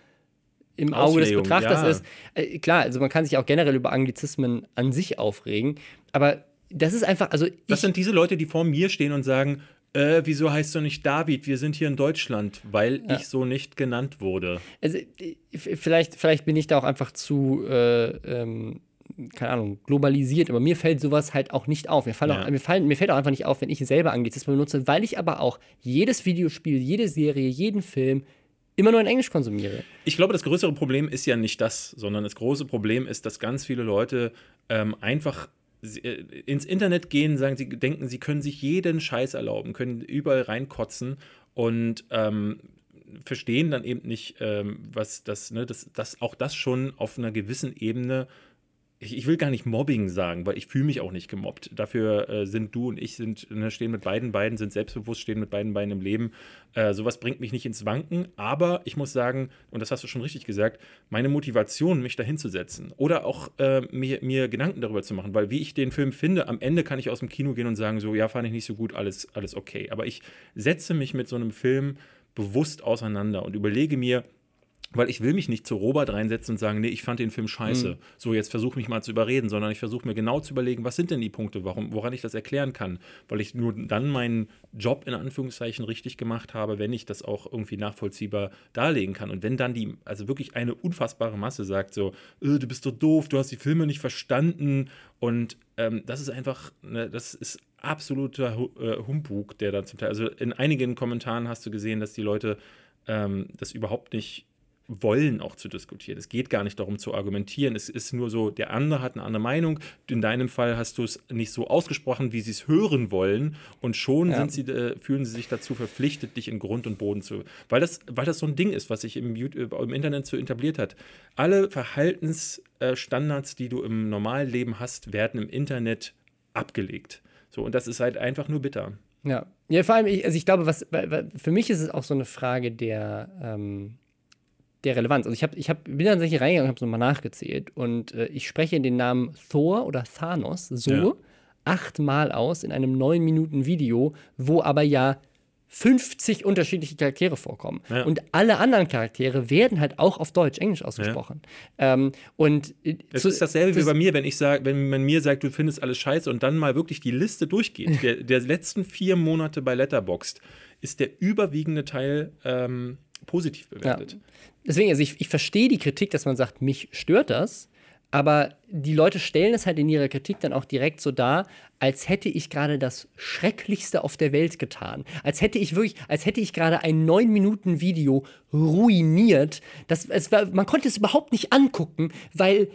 im Auge des Auslegung, Betrachters ja. ist. Äh, klar, also man kann sich auch generell über Anglizismen an sich aufregen, aber das ist einfach, also Das ich, sind diese Leute, die vor mir stehen und sagen, äh, wieso heißt du nicht David? Wir sind hier in Deutschland, weil ich so nicht genannt wurde. also, äh, vielleicht, vielleicht bin ich da auch einfach zu, äh, ähm, keine Ahnung, globalisiert, aber mir fällt sowas halt auch nicht auf. Mir, fallen Ja. auch, mir, fallen, mir fällt auch einfach nicht auf, wenn ich selber Anglizismen benutze, weil ich aber auch jedes Videospiel, jede Serie, jeden Film immer nur in Englisch konsumiere. Ich glaube, das größere Problem ist ja nicht das, sondern das große Problem ist, dass ganz viele Leute ähm, einfach äh, ins Internet gehen, sagen, sie denken, sie können sich jeden Scheiß erlauben, können überall reinkotzen und ähm, verstehen dann eben nicht, ähm, was das, ne, dass das, auch das schon auf einer gewissen Ebene ich, ich will gar nicht Mobbing sagen, weil ich fühle mich auch nicht gemobbt. Dafür äh, sind du und ich sind, ne, stehen mit beiden Beinen, sind selbstbewusst, stehen mit beiden Beinen im Leben. Äh, sowas bringt mich nicht ins Wanken, aber ich muss sagen, und das hast du schon richtig gesagt, meine Motivation, mich dahin zu setzen oder auch äh, mir, mir Gedanken darüber zu machen, weil wie ich den Film finde, am Ende kann ich aus dem Kino gehen und sagen, so, ja, fand ich nicht so gut, alles, alles okay. Aber ich setze mich mit so einem Film bewusst auseinander und überlege mir, weil ich will mich nicht zu Robert reinsetzen und sagen, nee, ich fand den Film scheiße. So, jetzt versuche mich mal zu überreden, sondern ich versuche mir genau zu überlegen, was sind denn die Punkte, warum, woran ich das erklären kann. Weil ich nur dann meinen Job in Anführungszeichen richtig gemacht habe, wenn ich das auch irgendwie nachvollziehbar darlegen kann. Und wenn dann die, also wirklich eine unfassbare Masse sagt, so, äh, du bist doch doof, du hast die Filme nicht verstanden. Und ähm, das ist einfach, ne, das ist absoluter äh, Humbug, der dann zum Teil, also in einigen Kommentaren hast du gesehen, dass die Leute ähm, das überhaupt nicht wollen, auch zu diskutieren. Es geht gar nicht darum zu argumentieren. Es ist nur so, der andere hat eine andere Meinung. In deinem Fall hast du es nicht so ausgesprochen, wie sie es hören wollen. Und schon Ja. sie, äh, fühlen sie sich dazu verpflichtet, dich in Grund und Boden zu. Weil das, weil das so ein Ding ist, was sich im, YouTube, im Internet so etabliert hat. Alle Verhaltensstandards, die du im normalen Leben hast, werden im Internet abgelegt. So, und das ist halt einfach nur bitter. Ja. Ja, vor allem, ich, also ich glaube, was, für mich ist es auch so eine Frage der, ähm, der Relevanz. Also ich, hab, ich hab, bin dann tatsächlich reingegangen und habe es nochmal nachgezählt und äh, ich spreche den Namen Thor oder Thanos so Ja. achtmal aus in einem neun Minuten Video, wo aber ja 50 unterschiedliche Charaktere vorkommen. Ja. Und alle anderen Charaktere werden halt auch auf Deutsch, Englisch ausgesprochen. Ähm, und äh, Es zu- ist dasselbe wie das- bei mir, wenn ich sage, wenn man mir sagt, du findest alles scheiße und dann mal wirklich die Liste durchgeht. (laughs) Der, der letzten vier Monate bei Letterboxd ist der überwiegende Teil ähm, positiv bewertet. Deswegen, also ich, ich verstehe die Kritik, dass man sagt, mich stört das, aber die Leute stellen es halt in ihrer Kritik dann auch direkt so dar, als hätte ich gerade das Schrecklichste auf der Welt getan. Als hätte ich wirklich, als hätte ich gerade ein 9-Minuten-Video ruiniert. Das, es war, man konnte es überhaupt nicht angucken, weil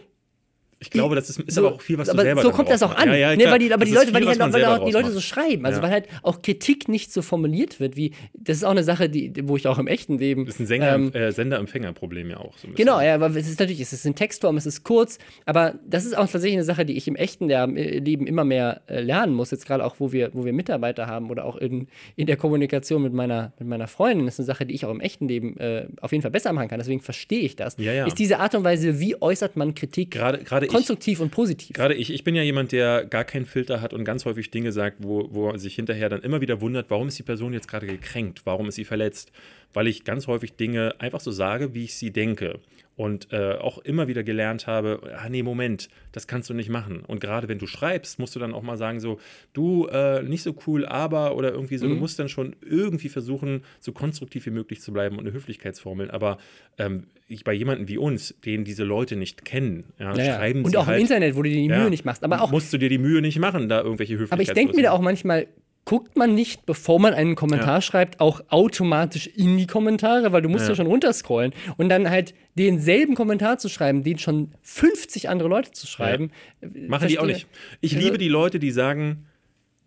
Ich glaube, das ist, ist so, aber auch viel, was du aber selber so kommt das auch an. Ja, ja, klar. weil die, aber Das die Leute, weil viel, die, halt, weil auch die Leute so schreiben. Also Ja. weil halt auch Kritik nicht so formuliert wird, wie das ist auch eine Sache, die, wo ich auch im echten Leben. Das ist ein Sänger, ähm, äh, Sender-Empfänger-Problem ja auch. So. Genau, ja, aber es ist natürlich, es ist in Textform, es ist kurz, aber das ist auch tatsächlich eine Sache, die ich im echten äh, Leben immer mehr äh, lernen muss. Jetzt gerade auch, wo wir, wo wir Mitarbeiter haben oder auch in, in der Kommunikation mit meiner, mit meiner Freundin, das ist eine Sache, die ich auch im echten Leben äh, auf jeden Fall besser machen kann. Deswegen verstehe ich das. Ist diese Art und Weise, wie äußert man Kritik Gerade, gerade ich, konstruktiv und positiv? Gerade ich, ich bin ja jemand, der gar keinen Filter hat und ganz häufig Dinge sagt, wo, wo er sich hinterher dann immer wieder wundert, warum ist die Person jetzt gerade gekränkt, warum ist sie verletzt. weil ich ganz häufig Dinge einfach so sage, wie ich sie denke und äh, auch immer wieder gelernt habe, ah nee, Moment, das kannst du nicht machen. Und gerade wenn du schreibst, musst du dann auch mal sagen, so, du, äh, nicht so cool, aber oder irgendwie so, mhm. du musst dann schon irgendwie versuchen, so konstruktiv wie möglich zu bleiben und eine Höflichkeitsformel. Aber ähm, ich, bei jemandem wie uns, den diese Leute nicht kennen, ja, naja. schreiben Und auch halt, im Internet, wo du dir die Mühe ja, nicht machst. Aber auch, musst du dir die Mühe nicht machen, da irgendwelche Höflichkeitsformeln. Aber ich denke mir da auch manchmal, guckt man nicht, bevor man einen Kommentar ja. schreibt, auch automatisch in die Kommentare, weil du musst ja. ja schon runterscrollen und dann halt denselben Kommentar zu schreiben, den schon 50 andere Leute zu schreiben. Ja. Machen die auch nicht. Ich also, liebe die Leute, die sagen,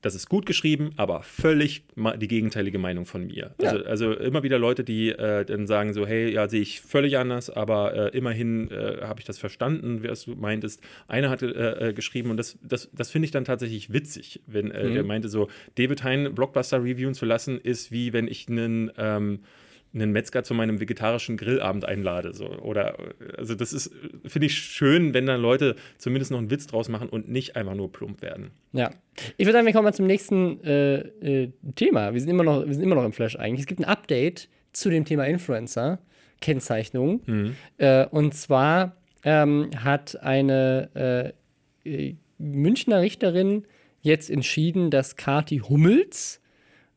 das ist gut geschrieben, aber völlig die gegenteilige Meinung von mir. Ja. Also, also, immer wieder Leute, die äh, dann sagen so, hey, ja, sehe ich völlig anders, aber äh, immerhin äh, habe ich das verstanden, was du meintest. Einer hatte äh, äh, geschrieben und das, das, das finde ich dann tatsächlich witzig, wenn äh, mhm. der meinte so, David Hein Blockbuster reviewen zu lassen, ist wie wenn ich einen ähm, einen Metzger zu meinem vegetarischen Grillabend einlade. So. Oder, also das ist, finde ich schön, wenn dann Leute zumindest noch einen Witz draus machen und nicht einfach nur plump werden. Ja. Ich würde sagen, wir kommen mal zum nächsten äh, äh, Thema. Wir sind, immer noch, wir sind immer noch im Flash eigentlich. Es gibt ein Update zu dem Thema Influencer, Kennzeichnung. Mhm. Äh, und zwar ähm, hat eine äh, äh, Münchner Richterin jetzt entschieden, dass Kati Hummels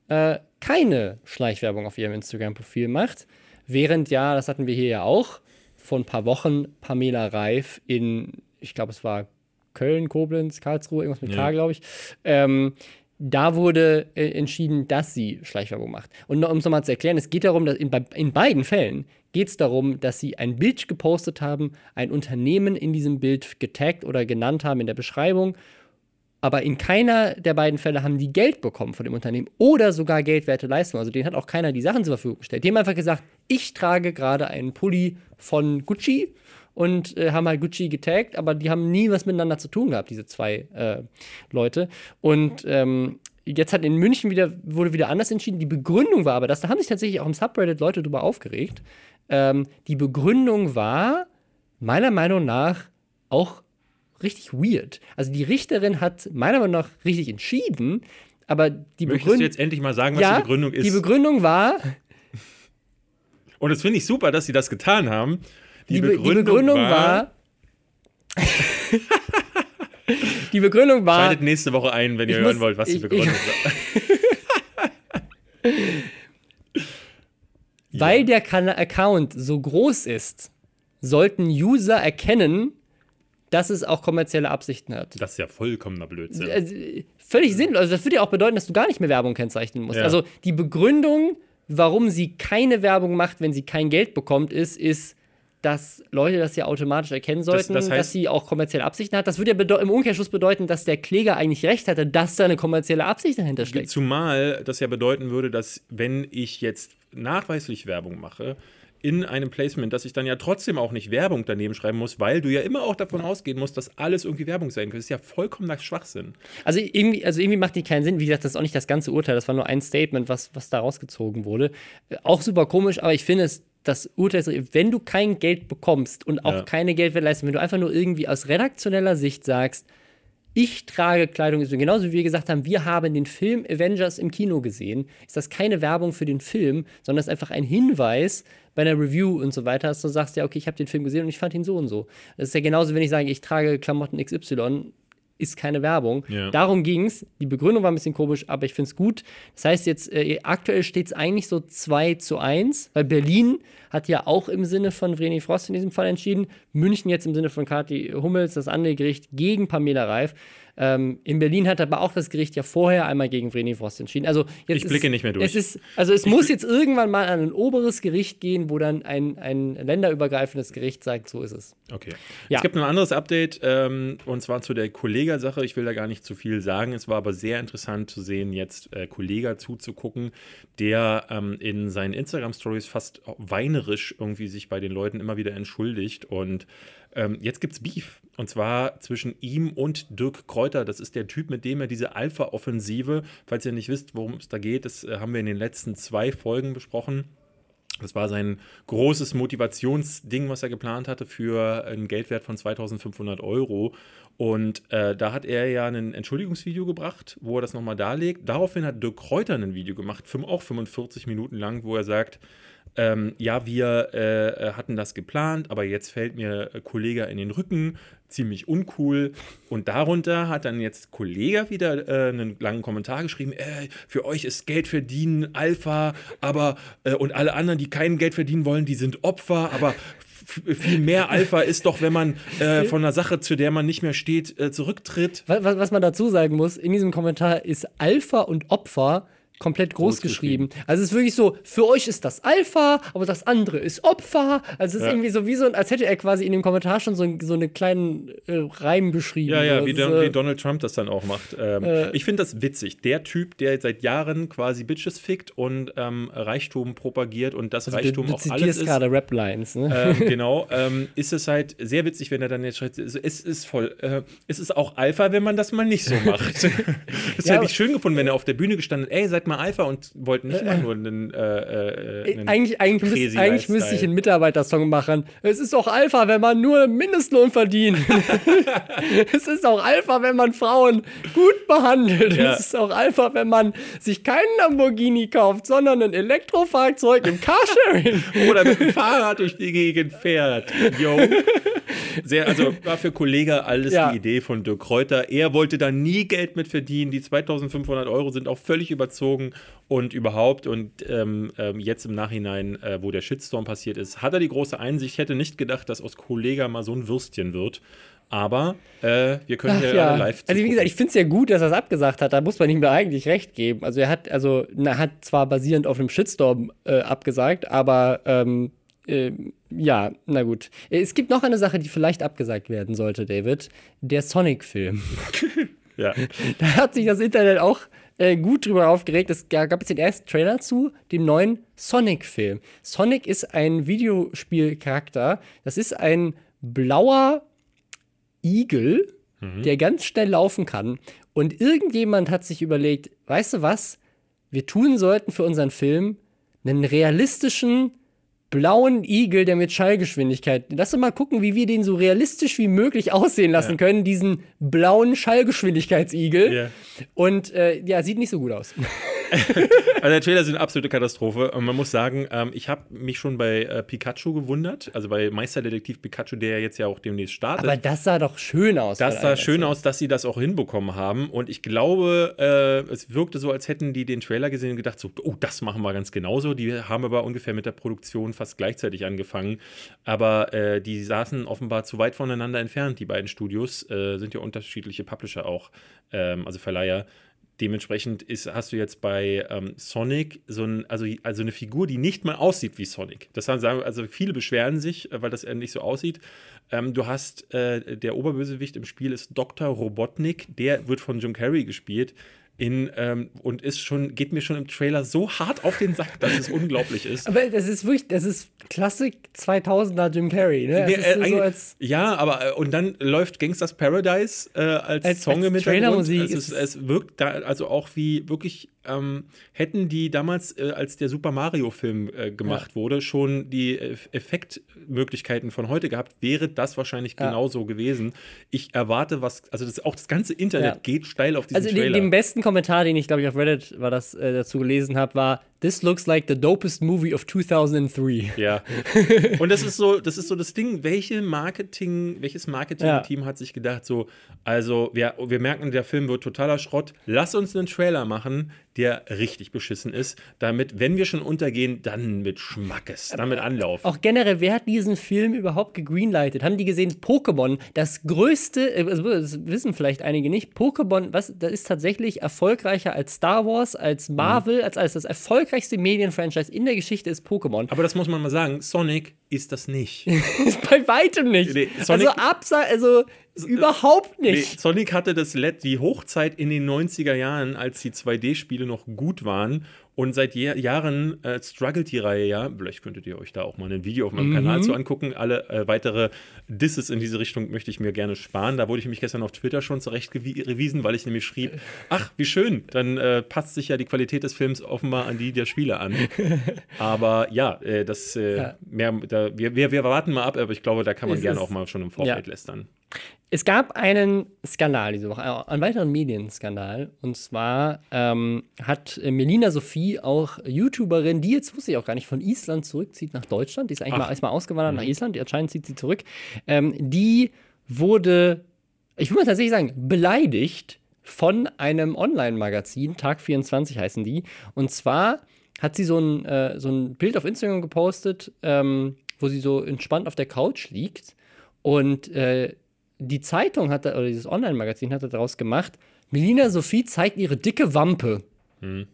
äh, keine Schleichwerbung auf ihrem Instagram-Profil macht. Während ja, das hatten wir hier ja auch, vor ein paar Wochen Pamela Reif in, ich glaube, es war Köln, Koblenz, Karlsruhe, irgendwas mit ja. K, glaube ich. Ähm, da wurde äh, entschieden, dass sie Schleichwerbung macht. Und um es nochmal zu erklären, es geht darum, dass in, in beiden Fällen geht es darum, dass sie ein Bild gepostet haben, ein Unternehmen in diesem Bild getaggt oder genannt haben in der Beschreibung aber in keiner der beiden Fälle haben die Geld bekommen von dem Unternehmen oder sogar geldwerte Leistungen. Also denen hat auch keiner die Sachen zur Verfügung gestellt. Die haben einfach gesagt, ich trage gerade einen Pulli von Gucci und äh, haben halt Gucci getaggt, aber die haben nie was miteinander zu tun gehabt, diese zwei äh, Leute. Und ähm, jetzt hat in München wieder, wurde wieder anders entschieden. Die Begründung war aber, dass da haben sich tatsächlich auch im Subreddit Leute drüber aufgeregt. Ähm, die Begründung war meiner Meinung nach auch richtig weird. Also die Richterin hat meiner Meinung nach richtig entschieden, aber die Begründung. Möchtest du jetzt endlich mal sagen, was ja, die Begründung ist? Die Begründung war. Und das finde ich super, dass sie das getan haben. Die, die Begründung, die Begründung war. war (laughs) die Begründung war. Schaltet nächste Woche ein, wenn ihr hören muss, wollt, was die Begründung war. Weil der Account so groß ist, sollten User erkennen, dass es auch kommerzielle Absichten hat. Das ist ja vollkommener Blödsinn. Also, völlig sinnlos. Also das würde ja auch bedeuten, dass du gar nicht mehr Werbung kennzeichnen musst. Ja. Also die Begründung, warum sie keine Werbung macht, wenn sie kein Geld bekommt, ist, ist, dass Leute das ja automatisch erkennen sollten, das, das heißt, dass sie auch kommerzielle Absichten hat. Das würde ja im Umkehrschluss bedeuten, dass der Kläger eigentlich recht hatte, dass da eine kommerzielle Absicht dahinter steckt. Zumal das ja bedeuten würde, dass wenn ich jetzt nachweislich Werbung mache, in einem Placement, dass ich dann ja trotzdem auch nicht Werbung daneben schreiben muss, weil du ja immer auch davon ausgehen musst, dass alles irgendwie Werbung sein könnte. Das ist ja vollkommener Schwachsinn. Also irgendwie, also irgendwie macht die keinen Sinn. Wie gesagt, das ist auch nicht das ganze Urteil, das war nur ein Statement, was, was da rausgezogen wurde. Auch super komisch, aber ich finde es das Urteil, wenn du kein Geld bekommst und auch ja. keine Geldwertleistung, wenn du einfach nur irgendwie aus redaktioneller Sicht sagst, ich trage Kleidung, genauso wie wir gesagt haben, wir haben den Film Avengers im Kino gesehen, ist das keine Werbung für den Film, sondern ist einfach ein Hinweis bei einer Review und so weiter, dass du sagst, ja, okay, ich habe den Film gesehen und ich fand ihn so und so. Das ist ja genauso, wenn ich sage, ich trage Klamotten XY, ist keine Werbung. Ja. Darum ging es. Die Begründung war ein bisschen komisch, aber ich finde es gut. Das heißt, jetzt äh, aktuell steht es eigentlich so 2 zu 1, weil Berlin hat ja auch im Sinne von Vreni Frost in diesem Fall entschieden. München jetzt im Sinne von Kathi Hummels, das andere Gericht gegen Pamela Reif. Ähm, in Berlin hat aber auch das Gericht ja vorher einmal gegen Vreni Frost entschieden. Also jetzt ich blicke ist, nicht mehr durch. Es ist, also es ich muss jetzt irgendwann mal an ein oberes Gericht gehen, wo dann ein, ein länderübergreifendes Gericht sagt, so ist es. Okay. Ja. Es gibt ein anderes Update ähm, und zwar zu der Kollega-Sache. Ich will da gar nicht zu viel sagen. Es war aber sehr interessant zu sehen, jetzt äh, Kollega zuzugucken, der ähm, in seinen Instagram-Stories fast weinerisch irgendwie sich bei den Leuten immer wieder entschuldigt und ähm, jetzt gibt es Beef. Und zwar zwischen ihm und Dirk Kräuter. Das ist der Typ, mit dem er diese Alpha-Offensive, falls ihr nicht wisst, worum es da geht, das äh, haben wir in den letzten zwei Folgen besprochen. Das war sein großes Motivationsding, was er geplant hatte für einen Geldwert von 2500 Euro. Und äh, da hat er ja ein Entschuldigungsvideo gebracht, wo er das nochmal darlegt. Daraufhin hat Dirk Kräuter ein Video gemacht, auch 45 Minuten lang, wo er sagt, ähm, ja, wir äh, hatten das geplant, aber jetzt fällt mir äh, Kollege in den Rücken, ziemlich uncool. Und darunter hat dann jetzt Kollege wieder äh, einen langen Kommentar geschrieben, äh, für euch ist Geld verdienen Alpha, aber äh, und alle anderen, die kein Geld verdienen wollen, die sind Opfer, aber viel mehr Alpha ist doch, wenn man äh, von einer Sache, zu der man nicht mehr steht, äh, zurücktritt. Was, was man dazu sagen muss, in diesem Kommentar ist Alpha und Opfer komplett groß, groß geschrieben. geschrieben. Also es ist wirklich so, für euch ist das Alpha, aber das andere ist Opfer. Also es ist ja. irgendwie so wie so, als hätte er quasi in dem Kommentar schon so, so einen kleinen äh, Reim beschrieben. Ja, ja, wie, der, wie, Donald Trump das dann auch macht. Ähm, äh, ich finde das witzig. Der Typ, der seit Jahren quasi Bitches fickt und ähm, Reichtum propagiert und das also Reichtum du, du auch alles ist. gerade Rap-Lines, ne? Ähm, (laughs) genau. Ähm, ist es halt sehr witzig, wenn er dann jetzt schreibt, es ist voll, äh, es ist auch Alpha, wenn man das mal nicht so (laughs) macht. das ja, hätte ich schön gefunden, wenn er auf der Bühne gestanden ey, seid mal Alpha und wollten nicht mal nur einen, äh, äh, einen eigentlich, eigentlich, müsst, eigentlich müsste ich einen Mitarbeitersong machen. Es ist auch Alpha, wenn man nur Mindestlohn verdient. (laughs) es ist auch Alpha, wenn man Frauen gut behandelt. Ja. Es ist auch Alpha, wenn man sich keinen Lamborghini kauft, sondern ein Elektrofahrzeug im Carsharing. (laughs) Oder mit dem Fahrrad durch die Gegend fährt. Yo. Sehr, also war für Kollege alles ja. die Idee von Dirk Kräuter. Er wollte da nie Geld mit verdienen. Die 2500 Euro sind auch völlig überzogen und überhaupt. Und ähm, ähm, jetzt im Nachhinein, äh, wo der Shitstorm passiert ist, hat er die große Einsicht. Ich hätte nicht gedacht, dass aus Kollega mal so ein Würstchen wird. Aber äh, wir können Ach, ja, live Also wie gesagt, ich finde es ja gut, dass er es abgesagt hat. Da muss man ihm da eigentlich recht geben. Also er hat, also er hat zwar basierend auf einem Shitstorm äh, abgesagt, aber ähm, äh, ja, na gut. Es gibt noch eine Sache, die vielleicht abgesagt werden sollte, David. Der Sonic-Film. (laughs) ja. (laughs) Da hat sich das Internet auch äh, gut drüber aufgeregt. Es gab jetzt den ersten Trailer zu dem neuen Sonic-Film. Sonic ist ein Videospielcharakter. Das ist ein blauer Igel, mhm. der ganz schnell laufen kann. Und irgendjemand hat sich überlegt, weißt du was? Wir tun sollten für unseren Film einen realistischen blauen Igel, der mit Schallgeschwindigkeit. Lass uns mal gucken, wie wir den so realistisch wie möglich aussehen lassen ja. können, diesen blauen Schallgeschwindigkeitsigel. Ja. Und äh, ja, sieht nicht so gut aus. (laughs) (laughs) also der Trailer ist eine absolute Katastrophe. Und man muss sagen, ähm, ich habe mich schon bei äh, Pikachu gewundert, also bei Meisterdetektiv Pikachu, der jetzt ja auch demnächst startet. Aber das sah doch schön aus. Das sah schön aus, dass sie das auch hinbekommen haben. Und ich glaube, äh, es wirkte so, als hätten die den Trailer gesehen und gedacht, so, oh, das machen wir ganz genauso. Die haben aber ungefähr mit der Produktion fast gleichzeitig angefangen. Aber äh, die saßen offenbar zu weit voneinander entfernt, die beiden Studios. Äh, sind ja unterschiedliche Publisher auch, ähm, also Verleiher. Dementsprechend ist, hast du jetzt bei ähm, Sonic so ein, also, also eine Figur, die nicht mal aussieht wie Sonic. Das haben also viele beschweren sich, äh, weil das nicht so aussieht. Ähm, du hast äh, der Oberbösewicht im Spiel ist Dr. Robotnik, der wird von Jim Carrey gespielt in, ähm, und ist schon, geht mir schon im Trailer so hart auf den Sack, dass es unglaublich ist. Aber das ist wirklich, das ist Klassik 2000er Jim Carrey, ne? Nee, so als, ja, aber äh, und dann läuft Gangsters Paradise äh, als, als, Song als im Trailermusik. Es, ist, es wirkt da also auch wie wirklich ähm, hätten die damals, äh, als der Super Mario-Film äh, gemacht ja. wurde, schon die Effektmöglichkeiten von heute gehabt, wäre das wahrscheinlich ja. genauso gewesen. Ich erwarte was, also das, auch das ganze Internet ja. geht steil auf diesen also Trailer. Also den besten Kommentar, den ich glaube ich auf Reddit war das äh, dazu gelesen habe, war This looks like the dopest movie of 2003. Ja. (laughs) Und das ist so, das ist so das Ding, welche Marketing, welches Marketing-Team hat sich gedacht, so, also wir, wir merken, der Film wird totaler Schrott, lass uns einen Trailer machen, der richtig beschissen ist, damit, wenn wir schon untergehen, dann mit Schmackes, damit Anlauf. Auch generell, wer hat diesen Film überhaupt gegreenlightet? Haben die gesehen, Pokémon, das größte, äh, also das wissen vielleicht einige nicht, Pokémon, was, das ist tatsächlich erfolgreicher als Star Wars, als Marvel, mhm. als, als das erfolgreichste Medienfranchise in der Geschichte ist Pokémon. Aber das muss man mal sagen, Sonic ist das nicht. (laughs) Bei weitem nicht. Nee, also abseits, also Überhaupt nicht. Nee, Sonic hatte das LED, die Hochzeit in den 90er Jahren, als die 2D-Spiele noch gut waren. Und seit Jahren äh, struggelt die Reihe ja. Vielleicht könntet ihr euch da auch mal ein Video auf meinem mhm. Kanal zu angucken. Alle äh, weitere Disses in diese Richtung möchte ich mir gerne sparen. Da wurde ich mich gestern auf Twitter schon zurechtgewiesen, weil ich nämlich schrieb: (laughs) Ach, wie schön, dann äh, passt sich ja die Qualität des Films offenbar an die der Spiele an. (laughs) aber ja, äh, das äh, ja. mehr, da, wir, wir, wir warten mal ab, aber ich glaube, da kann man gerne auch mal schon im Vorfeld ja. lästern. Es gab einen Skandal diese Woche, äh, einen weiteren Medienskandal. Und zwar ähm, hat Melina Sophie, auch YouTuberin, die jetzt wusste ich auch gar nicht, von Island zurückzieht nach Deutschland. Die ist eigentlich Ach. mal erstmal ausgewandert mhm. nach Island. Die anscheinend zieht sie zurück. Ähm, die wurde, ich würde mal tatsächlich sagen, beleidigt von einem Online-Magazin. Tag 24 heißen die. Und zwar hat sie so ein, äh, so ein Bild auf Instagram gepostet, ähm, wo sie so entspannt auf der Couch liegt. Und äh, die Zeitung hat, oder dieses Online-Magazin hat daraus gemacht, Melina Sophie zeigt ihre dicke Wampe. Mhm.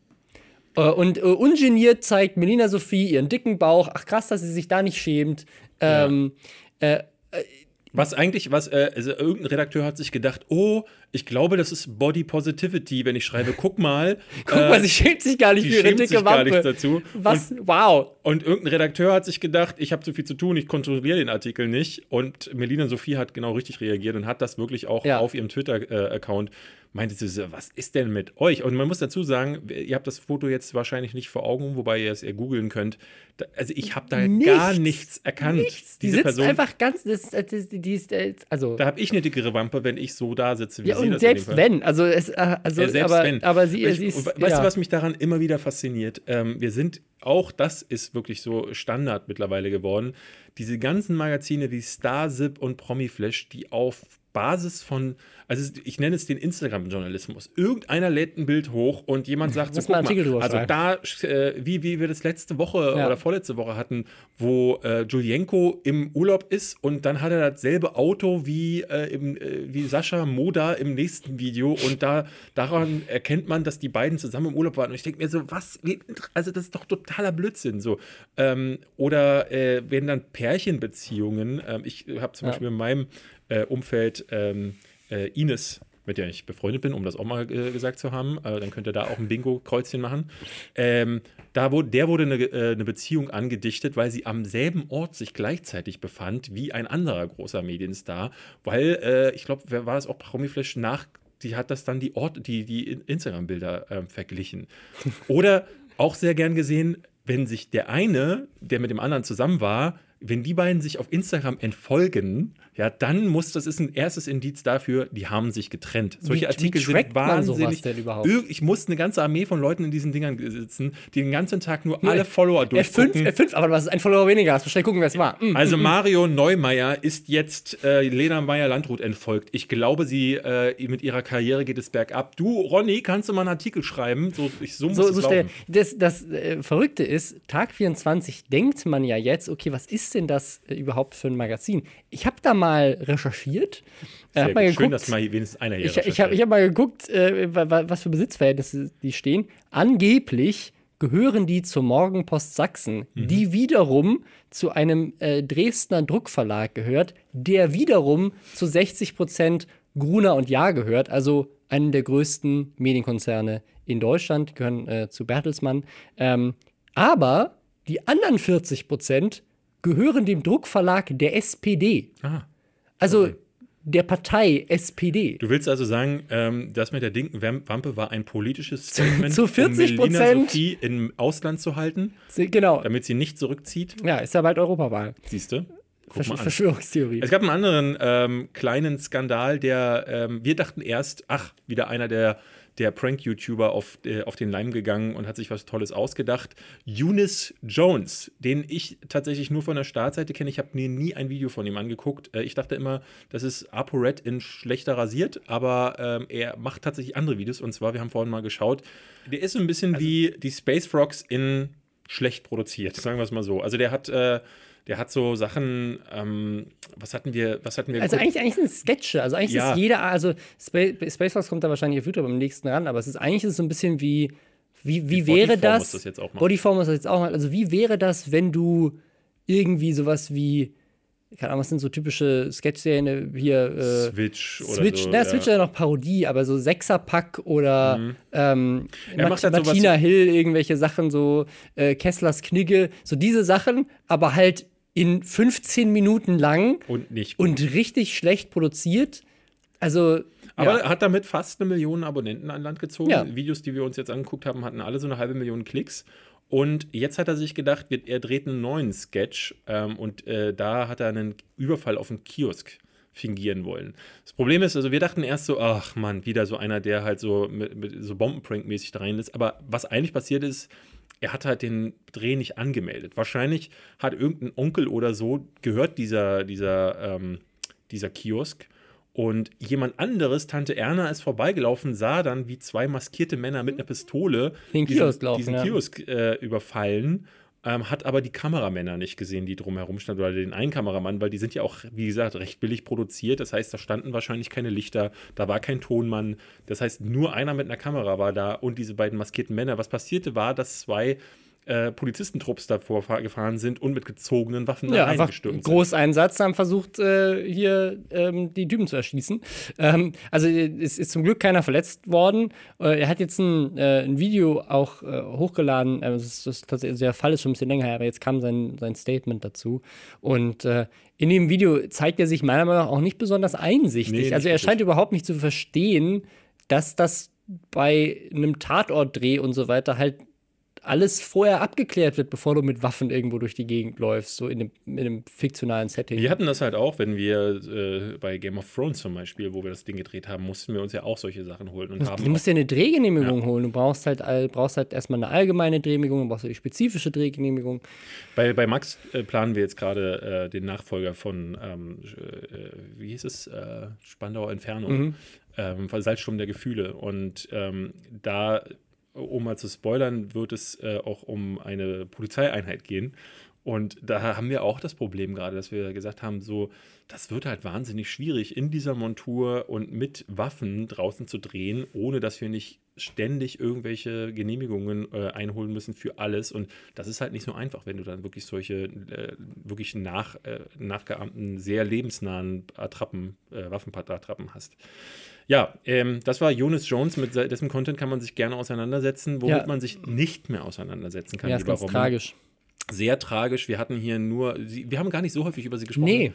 Äh, und äh, ungeniert zeigt Melina Sophie ihren dicken Bauch. Ach krass, dass sie sich da nicht schämt. Ähm, ja. äh, äh was eigentlich, was, äh, also irgendein Redakteur hat sich gedacht, oh, ich glaube, das ist Body Positivity, wenn ich schreibe, guck mal. (laughs) guck mal, sie schämt sich gar nicht für ihre dicke Wampe. Gar dazu. Was? Und, wow. Und irgendein Redakteur hat sich gedacht, ich habe zu viel zu tun, ich kontrolliere den Artikel nicht. Und Melina Sophie hat genau richtig reagiert und hat das wirklich auch ja. auf ihrem Twitter-Account äh, meinte sie so, was ist denn mit euch? Und man muss dazu sagen, ihr habt das Foto jetzt wahrscheinlich nicht vor Augen, wobei ihr es eher googeln könnt. also ich habe da nichts, gar nichts erkannt. Nichts. Die sitzt Person, einfach ganz, das, das, die ist, äh, also. Da habe ich eine dickere Wampe, wenn ich so da sitze, wie ja, sie und das selbst wenn, also, es, äh, also ja, selbst aber, wenn. aber sie, ich, sie ist, Weißt ja. du, was mich daran immer wieder fasziniert? Ähm, wir sind, auch das ist wirklich so Standard mittlerweile geworden. Diese ganzen Magazine wie Starzip und Promiflash, die auf Basis von, also ich nenne es den Instagram-Journalismus. Irgendeiner lädt ein Bild hoch und jemand sagt so, guck mal, also da, äh, wie, wie wir das letzte Woche ja. oder vorletzte Woche hatten, wo äh, Julienko im Urlaub ist und dann hat er dasselbe Auto wie, äh, im, äh, wie Sascha Moda im nächsten Video und da daran erkennt man, dass die beiden zusammen im Urlaub waren. Und ich denke mir so, was, also das ist doch totaler Blödsinn. So. Ähm, oder äh, wenn dann Pärchenbeziehungen, ähm, ich habe zum ja. Beispiel in meinem äh, Umfeld ähm, äh, Ines, mit der ich befreundet bin, um das auch mal äh, gesagt zu haben. Äh, dann könnt ihr da auch ein Bingo-Kreuzchen machen. Ähm, da wurde, der wurde eine, äh, eine, Beziehung angedichtet, weil sie am selben Ort sich gleichzeitig befand wie ein anderer großer Medienstar. Weil, äh, ich glaube, wer war es auch Promiflash nach die hat das dann die Ort, die, die Instagram-Bilder äh, verglichen. Oder auch sehr gern gesehen, wenn sich der eine, der mit dem anderen zusammen war, wenn die beiden sich auf Instagram entfolgen, ja, dann muss das ist ein erstes Indiz dafür, die haben sich getrennt. Solche wie, Artikel wie sind wahnsinnig. Ich muss eine ganze Armee von Leuten in diesen Dingern sitzen, die den ganzen Tag nur alle Follower durchgucken. F5, F5, aber was ist ein Follower weniger? Hast du schnell gucken, wer es war. Mm, also. Mario Neumeier ist jetzt äh, Lena Meyer-Landrut entfolgt. Ich glaube, sie äh, mit ihrer Karriere geht es bergab. Du, Ronny, kannst du mal einen Artikel schreiben? So, ich, so muss so, es so Das, das äh, Verrückte ist, Tag 24 denkt man ja jetzt, okay, was ist denn das äh, überhaupt für ein Magazin? Ich habe da mal recherchiert. Sehr hab mal geguckt, Schön, dass mal wenigstens einer hier Ich, ich habe hab mal geguckt, äh, was für Besitzverhältnisse die stehen. Angeblich gehören die zur Morgenpost Sachsen, mhm. die wiederum zu einem äh, Dresdner Druckverlag gehört, der wiederum zu 60 Prozent Gruner und Jahr gehört, also einen der größten Medienkonzerne in Deutschland, gehören äh, zu Bertelsmann. Ähm, aber die anderen 40 Prozent gehören dem Druckverlag der SPD. Ah, also okay. der Partei SPD. Du willst also sagen, ähm, das mit der dicken Wampe war ein politisches Statement, zu 40 um Melina Sophie im Ausland zu halten? Sie, genau. Damit sie nicht zurückzieht? Ja, ist ja bald Europawahl. Siehst du? Versch Verschwörungstheorie. Es gab einen anderen ähm, kleinen Skandal, der ähm, wir dachten erst, ach, wieder einer der der Prank-YouTuber auf, äh, auf den Leim gegangen und hat sich was Tolles ausgedacht. Eunice Jones, den ich tatsächlich nur von der Startseite kenne. Ich habe mir nie ein Video von ihm angeguckt. Äh, ich dachte immer, das ist ApoRed in schlechter rasiert, aber ähm, er macht tatsächlich andere Videos. Und zwar, wir haben vorhin mal geschaut, der ist so ein bisschen also, wie die Space Frogs in schlecht produziert, sagen wir es mal so. Also der hat. Äh, der hat so Sachen, ähm, was hatten wir, was hatten wir Also eigentlich, eigentlich sind es Sketche, also eigentlich ja. ist jeder, also Space, Space Fox kommt da wahrscheinlich auf YouTube am nächsten ran, aber es ist eigentlich ist so ein bisschen wie, wie, wie wäre das, das jetzt auch Bodyform muss das jetzt auch mal, also wie wäre das, wenn du irgendwie sowas wie keine Ahnung, was sind so typische Sketch-Serien hier? Äh, Switch oder Switch, so. Na, ja. Switch ist ja noch Parodie, aber so Sechserpack oder mhm. ähm, Mat halt Martina Hill, irgendwelche Sachen, so äh, Kesslers Knigge, so diese Sachen, aber halt in 15 Minuten lang und nicht gut. und richtig schlecht produziert. Also aber ja. hat damit fast eine Million Abonnenten an Land gezogen. Ja. Videos, die wir uns jetzt angeguckt haben, hatten alle so eine halbe Million Klicks. Und jetzt hat er sich gedacht, er dreht einen neuen Sketch ähm, und äh, da hat er einen Überfall auf einen Kiosk fingieren wollen. Das Problem ist, also wir dachten erst so, ach Mann, wieder so einer, der halt so mit, mit so Bombenprank-mäßig da rein ist. Aber was eigentlich passiert ist, er hat halt den Dreh nicht angemeldet. Wahrscheinlich hat irgendein Onkel oder so gehört dieser, dieser, ähm, dieser Kiosk und jemand anderes, Tante Erna, ist vorbeigelaufen, sah dann, wie zwei maskierte Männer mit einer Pistole Den diesen, Kiosk laufen, diesen ja. Kiosk äh, überfallen. Ähm, hat aber die Kameramänner nicht gesehen, die drumherum standen, oder den einen Kameramann, weil die sind ja auch, wie gesagt, recht billig produziert. Das heißt, da standen wahrscheinlich keine Lichter, da war kein Tonmann. Das heißt, nur einer mit einer Kamera war da und diese beiden maskierten Männer. Was passierte war, dass zwei äh, Polizistentrupps davor fahr- gefahren sind und mit gezogenen Waffen Ja, einfach sind. Großeinsatz, haben versucht, äh, hier ähm, die Typen zu erschießen. Ähm, also es ist zum Glück keiner verletzt worden. Äh, er hat jetzt ein, äh, ein Video auch äh, hochgeladen. Also das ist, das ist also der Fall ist schon ein bisschen länger her, aber jetzt kam sein, sein Statement dazu. Und äh, in dem Video zeigt er sich meiner Meinung nach auch nicht besonders einsichtig. Nee, nicht also er scheint überhaupt nicht zu verstehen, dass das bei einem Tatortdreh und so weiter halt alles vorher abgeklärt wird, bevor du mit Waffen irgendwo durch die Gegend läufst, so in einem, in einem fiktionalen Setting. Wir hatten das halt auch, wenn wir äh, bei Game of Thrones zum Beispiel, wo wir das Ding gedreht haben, mussten wir uns ja auch solche Sachen holen und haben Du musst dir eine Drehgenehmigung Ja. holen. Du brauchst halt, brauchst halt erstmal eine allgemeine Drehgenehmigung, dann brauchst du die spezifische Drehgenehmigung. Bei, bei Max äh, planen wir jetzt gerade äh, den Nachfolger von, ähm, äh, wie hieß es, äh, Spandauer Entfernung, Mhm. ähm, von Salzsturm der Gefühle. Und ähm, da, um mal zu spoilern, wird es äh, auch um eine Polizeieinheit gehen. Und da haben wir auch das Problem gerade, dass wir gesagt haben, so, das wird halt wahnsinnig schwierig, in dieser Montur und mit Waffen draußen zu drehen, ohne dass wir nicht ständig irgendwelche Genehmigungen äh, einholen müssen für alles. Und das ist halt nicht so einfach, wenn du dann wirklich solche äh, wirklich nach, äh, nachgeahmten, sehr lebensnahen Attrappen, äh, Waffenattrappen hast. Ja, ähm, das war Jonas Jones, mit se- dessen Content kann man sich gerne auseinandersetzen, womit Ja. man sich nicht mehr auseinandersetzen kann. Ja, ist ganz tragisch. Sehr tragisch. Wir hatten hier nur, sie, wir haben gar nicht so häufig über sie gesprochen. Nee.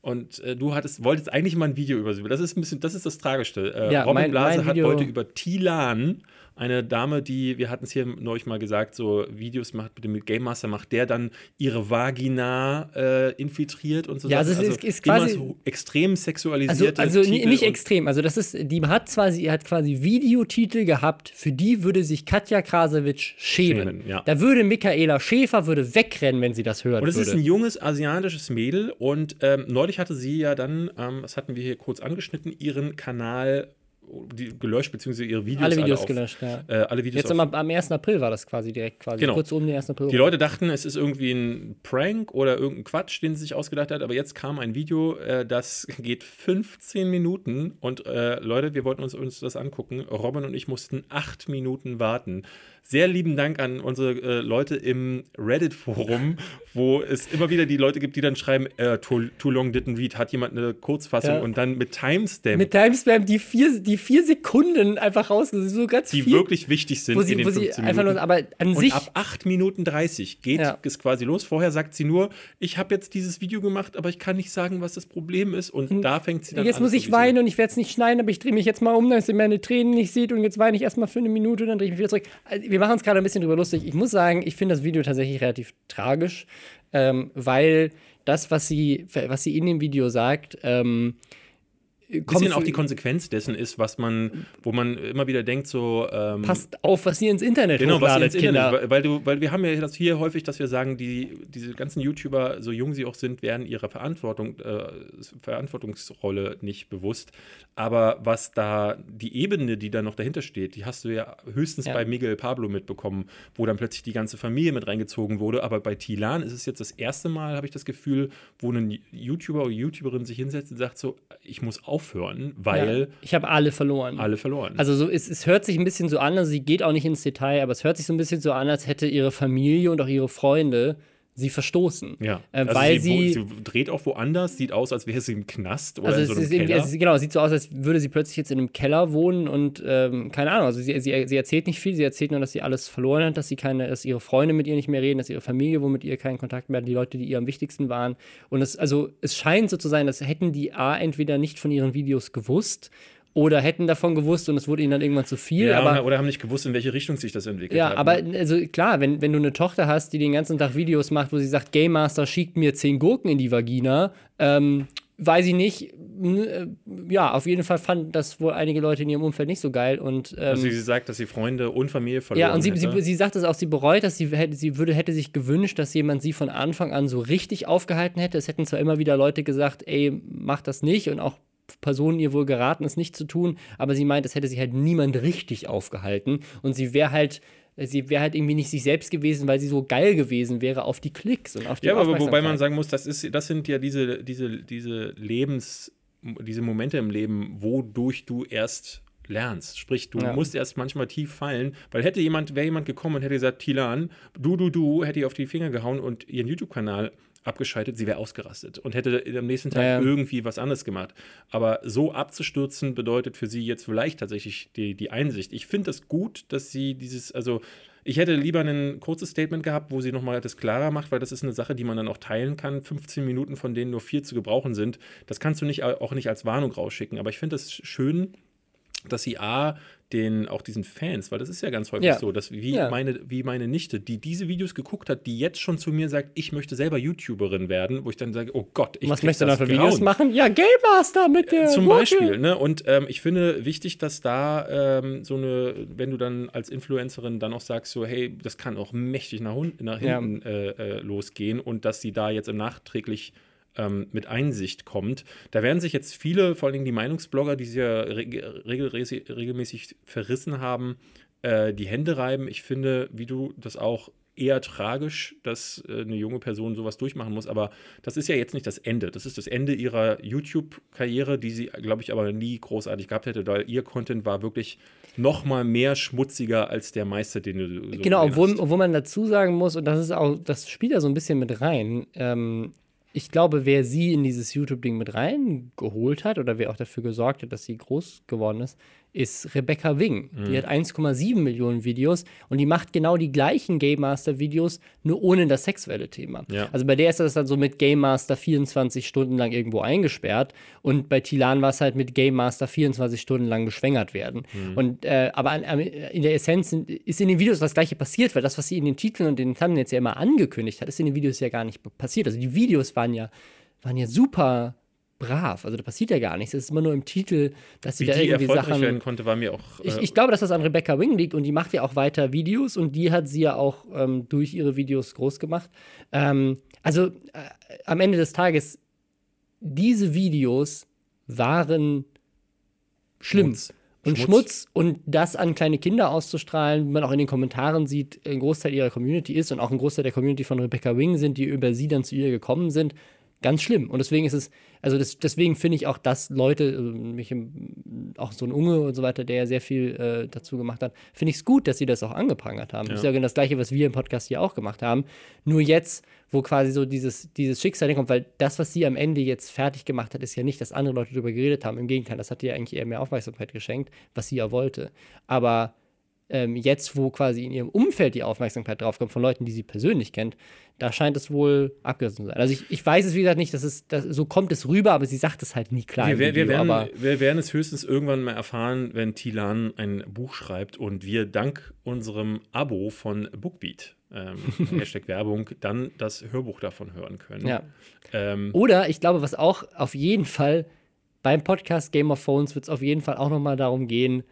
Und äh, du hattest, wolltest eigentlich mal ein Video über sie. Das ist ein bisschen, das ist das Tragischste. Äh, Ja, Robin mein- Blase mein hat heute über Tilan, eine Dame, die, wir hatten es hier neulich mal gesagt, so Videos macht mit dem Game Master, macht der dann ihre Vagina äh, infiltriert und so. Ja, also Sachen. es ist- ist immer quasi- so extrem Also, sexualisierte also Titel nicht extrem. Also, das ist, die hat quasi, hat quasi Videotitel gehabt, für die würde sich Katja Krasowitsch schämen. Schämen, ja. Da würde Michaela Schäfer würde wegrennen, wenn sie das hören Und es ist ein junges asiatisches Mädel und ähm, neulich hatte sie ja dann, ähm, das hatten wir hier kurz angeschnitten, ihren Kanal die, gelöscht, beziehungsweise ihre Videos alle Videos auf, gelöscht, ja. Äh, alle Videos Jetzt auf, am, am 1. April war das quasi direkt quasi. Genau. Kurz um den 1. April. Die Leute dachten, es ist irgendwie ein Prank oder irgendein Quatsch, den sie sich ausgedacht hat, aber jetzt kam ein Video, äh, das (laughs) geht 15 Minuten und äh, Leute, wir wollten uns, uns das angucken. Robin und ich mussten acht Minuten warten. Sehr lieben Dank an unsere äh, Leute im Reddit-Forum, (laughs) wo es immer wieder die Leute gibt, die dann schreiben, äh, too, too long didn't read, hat jemand eine Kurzfassung Ja. und dann mit Timestamp, Mit Timestamp die vier, die vier Sekunden einfach rausgesucht. So ganz die viel, wirklich wichtig sind wo sie, in den wo sie 15 einfach Minuten. nur, aber an Und sich. ab 8 Minuten 30 geht Ja. es quasi los. Vorher sagt sie nur, ich habe jetzt dieses Video gemacht, aber ich kann nicht sagen, was das Problem ist. Und da fängt sie dann Jetzt an. muss so ich sie- weinen und ich werde es nicht schneiden, aber ich drehe mich jetzt mal um, dass ihr meine Tränen nicht seht und jetzt weine ich erstmal für eine Minute und dann drehe ich mich wieder zurück. Also, wir machen uns gerade ein bisschen drüber lustig. Ich muss sagen, ich finde das Video tatsächlich relativ tragisch, ähm, weil das, was sie, was sie in dem Video sagt, ähm, bisschen auch die Konsequenz dessen ist, was man, wo man immer wieder denkt, so. Ähm, passt auf, was ihr ins Internet Genau, was ihr ins Internet, Kinder. weil, weil, du, weil wir haben ja das hier häufig, dass wir sagen, die, diese ganzen YouTuber, so jung sie auch sind, werden ihrer Verantwortung, äh, Verantwortungsrolle nicht bewusst. Aber was da, die Ebene, die da noch dahinter steht, die hast du ja höchstens Ja. bei Miguel Pablo mitbekommen, wo dann plötzlich die ganze Familie mit reingezogen wurde. Aber bei Tilan ist es jetzt das erste Mal, habe ich das Gefühl, wo ein YouTuber oder YouTuberin sich hinsetzt und sagt so, ich muss aufhören, weil ja, ich habe alle verloren. alle verloren. Also so, es, es hört sich ein bisschen so an, also sie geht auch nicht ins Detail, aber es hört sich so ein bisschen so an, als hätte ihre Familie und auch ihre Freunde sie verstoßen. ja, Äh, also weil sie, sie, sie dreht auch woanders, sieht aus, als wäre sie im Knast oder also in es so einem ist irgendwie, Keller. es ist, genau, es sieht so aus, als würde sie plötzlich jetzt in einem Keller wohnen und ähm, keine Ahnung, also sie, sie, sie erzählt nicht viel, sie erzählt nur, dass sie alles verloren hat, dass sie keine, dass ihre Freunde mit ihr nicht mehr reden, dass ihre Familie wohl mit ihr keinen Kontakt mehr hat, die Leute, die ihr am wichtigsten waren. Und es, also es scheint so zu sein, dass hätten die A entweder nicht von ihren Videos gewusst oder hätten davon gewusst und es wurde ihnen dann irgendwann zu viel. ja, aber oder haben nicht gewusst, in welche Richtung sich das entwickelt Ja, hat. aber ne? also klar, wenn, wenn du eine Tochter hast, die den ganzen Tag Videos macht, wo sie sagt, Game Master schickt mir zehn Gurken in die Vagina, ähm, weiß ich nicht. Äh, ja, auf jeden Fall fanden das wohl einige Leute in ihrem Umfeld nicht so geil. Und, ähm, also sie sagt, dass sie Freunde und Familie verloren Ja, und sie, sie, sie sagt es auch, sie bereut, dass sie hätte, sie würde, hätte sich gewünscht, dass jemand sie von Anfang an so richtig aufgehalten hätte. Es hätten zwar immer wieder Leute gesagt, ey, mach das nicht und auch Personen ihr wohl geraten, es nicht zu tun, aber sie meint, es hätte sich halt niemand richtig aufgehalten und sie wäre halt sie wäre halt irgendwie nicht sich selbst gewesen, weil sie so geil gewesen wäre auf die Klicks und auf die Ja, aber wobei man sagen muss, das, ist, das sind ja diese, diese, diese Lebens, diese Momente im Leben, wodurch du erst lernst. Sprich, du ja. musst erst manchmal tief fallen, weil hätte jemand, wäre jemand gekommen und hätte gesagt, Tilan, du, du, du, hätte ihr auf die Finger gehauen und ihren YouTube-Kanal abgeschaltet, sie wäre ausgerastet und hätte am nächsten Tag ja, irgendwie was anderes gemacht. Aber so abzustürzen bedeutet für sie jetzt vielleicht tatsächlich die, die Einsicht. Ich finde es das gut, dass sie dieses, also ich hätte lieber ein kurzes Statement gehabt, wo sie nochmal das klarer macht, weil das ist eine Sache, die man dann auch teilen kann. 15 Minuten, von denen nur vier zu gebrauchen sind. Das kannst du nicht, auch nicht als Warnung rausschicken. Aber ich finde es schön, dass sie A, den, auch diesen Fans, weil das ist ja ganz häufig ja. so, dass wie, ja. meine, wie meine Nichte, die diese Videos geguckt hat, die jetzt schon zu mir sagt, ich möchte selber YouTuberin werden, wo ich dann sage, oh Gott, ich Was möchtest du da für Grauen. Videos machen? Ja, Game Master mit der Zum Gurke. Beispiel, ne? Und ähm, ich finde wichtig, dass da ähm, so eine, wenn du dann als Influencerin dann auch sagst, so, hey, das kann auch mächtig nach, nach hinten ja. äh, äh, losgehen und dass sie da jetzt im nachträglich ähm, mit Einsicht kommt. Da werden sich jetzt viele, vor allen Dingen die Meinungsblogger, die sie ja regelmäßig, regelmäßig verrissen haben, äh, die Hände reiben. Ich finde, wie du das auch eher tragisch, dass äh, eine junge Person sowas durchmachen muss. Aber das ist ja jetzt nicht das Ende. Das ist das Ende ihrer YouTube-Karriere, die sie, glaube ich, aber nie großartig gehabt hätte, weil ihr Content war wirklich noch mal mehr schmutziger als der meiste, den du so Genau, obwohl, obwohl man dazu sagen muss, und das ist auch, das spielt ja so ein bisschen mit rein, ähm, ich glaube, wer sie in dieses YouTube-Ding mit reingeholt hat oder wer auch dafür gesorgt hat, dass sie groß geworden ist, ist Rebecca Wing. Mhm. Die hat 1,7 Millionen Videos und die macht genau die gleichen Game Master Videos, nur ohne das sexuelle Thema. Ja. Also bei der ist das dann so mit Game Master 24 Stunden lang irgendwo eingesperrt und bei Tilan war es halt mit Game Master 24 Stunden lang geschwängert werden. Mhm. Und äh, aber an, an, in der Essenz ist in den Videos das gleiche passiert, weil das, was sie in den Titeln und den Thumbnails ja immer angekündigt hat, ist in den Videos ja gar nicht passiert. Also die Videos waren ja waren ja super brav. Also da passiert ja gar nichts. Es ist immer nur im Titel, dass sie Wie da irgendwie erfolgreich Sachen werden konnte, war mir auch. Äh ich, ich, glaube, dass das an Rebecca Wing liegt und die macht ja auch weiter Videos und die hat sie ja auch ähm, durch ihre Videos groß gemacht. Ähm, also äh, am Ende des Tages, diese Videos waren schlimm. Schmutz. Und Schmutz. Schmutz und das an kleine Kinder auszustrahlen, wie man auch in den Kommentaren sieht, ein Großteil ihrer Community ist und auch ein Großteil der Community von Rebecca Wing sind, die über sie dann zu ihr gekommen sind, ganz schlimm. Und deswegen ist es, also das, deswegen finde ich auch, dass Leute, also mich auch so ein Unge und so weiter, der ja sehr viel äh, dazu gemacht hat, finde ich es gut, dass sie das auch angeprangert haben. Ja. Das ist ja genau das Gleiche, was wir im Podcast hier auch gemacht haben. Nur jetzt, wo quasi so dieses, dieses Schicksal kommt, weil das, was sie am Ende jetzt fertig gemacht hat, ist ja nicht, dass andere Leute darüber geredet haben. Im Gegenteil, das hat ihr eigentlich eher mehr Aufmerksamkeit geschenkt, was sie ja wollte. Aber ähm, jetzt, wo quasi in ihrem Umfeld die Aufmerksamkeit draufkommt von Leuten, die sie persönlich kennt, da scheint es wohl abgerissen zu sein. Also ich, ich weiß es, wie gesagt, nicht, dass es, dass, so kommt es rüber, aber sie sagt es halt nie klar. Wir, wir, wir, werden, wir werden es höchstens irgendwann mal erfahren, wenn Tilan ein Buch schreibt und wir dank unserem Abo von Bookbeat ähm, (laughs) Hashtag Werbung, dann das Hörbuch davon hören können. Ja. Ähm, Oder ich glaube, was auch auf jeden Fall beim Podcast Game of Phones wird es auf jeden Fall auch nochmal darum gehen,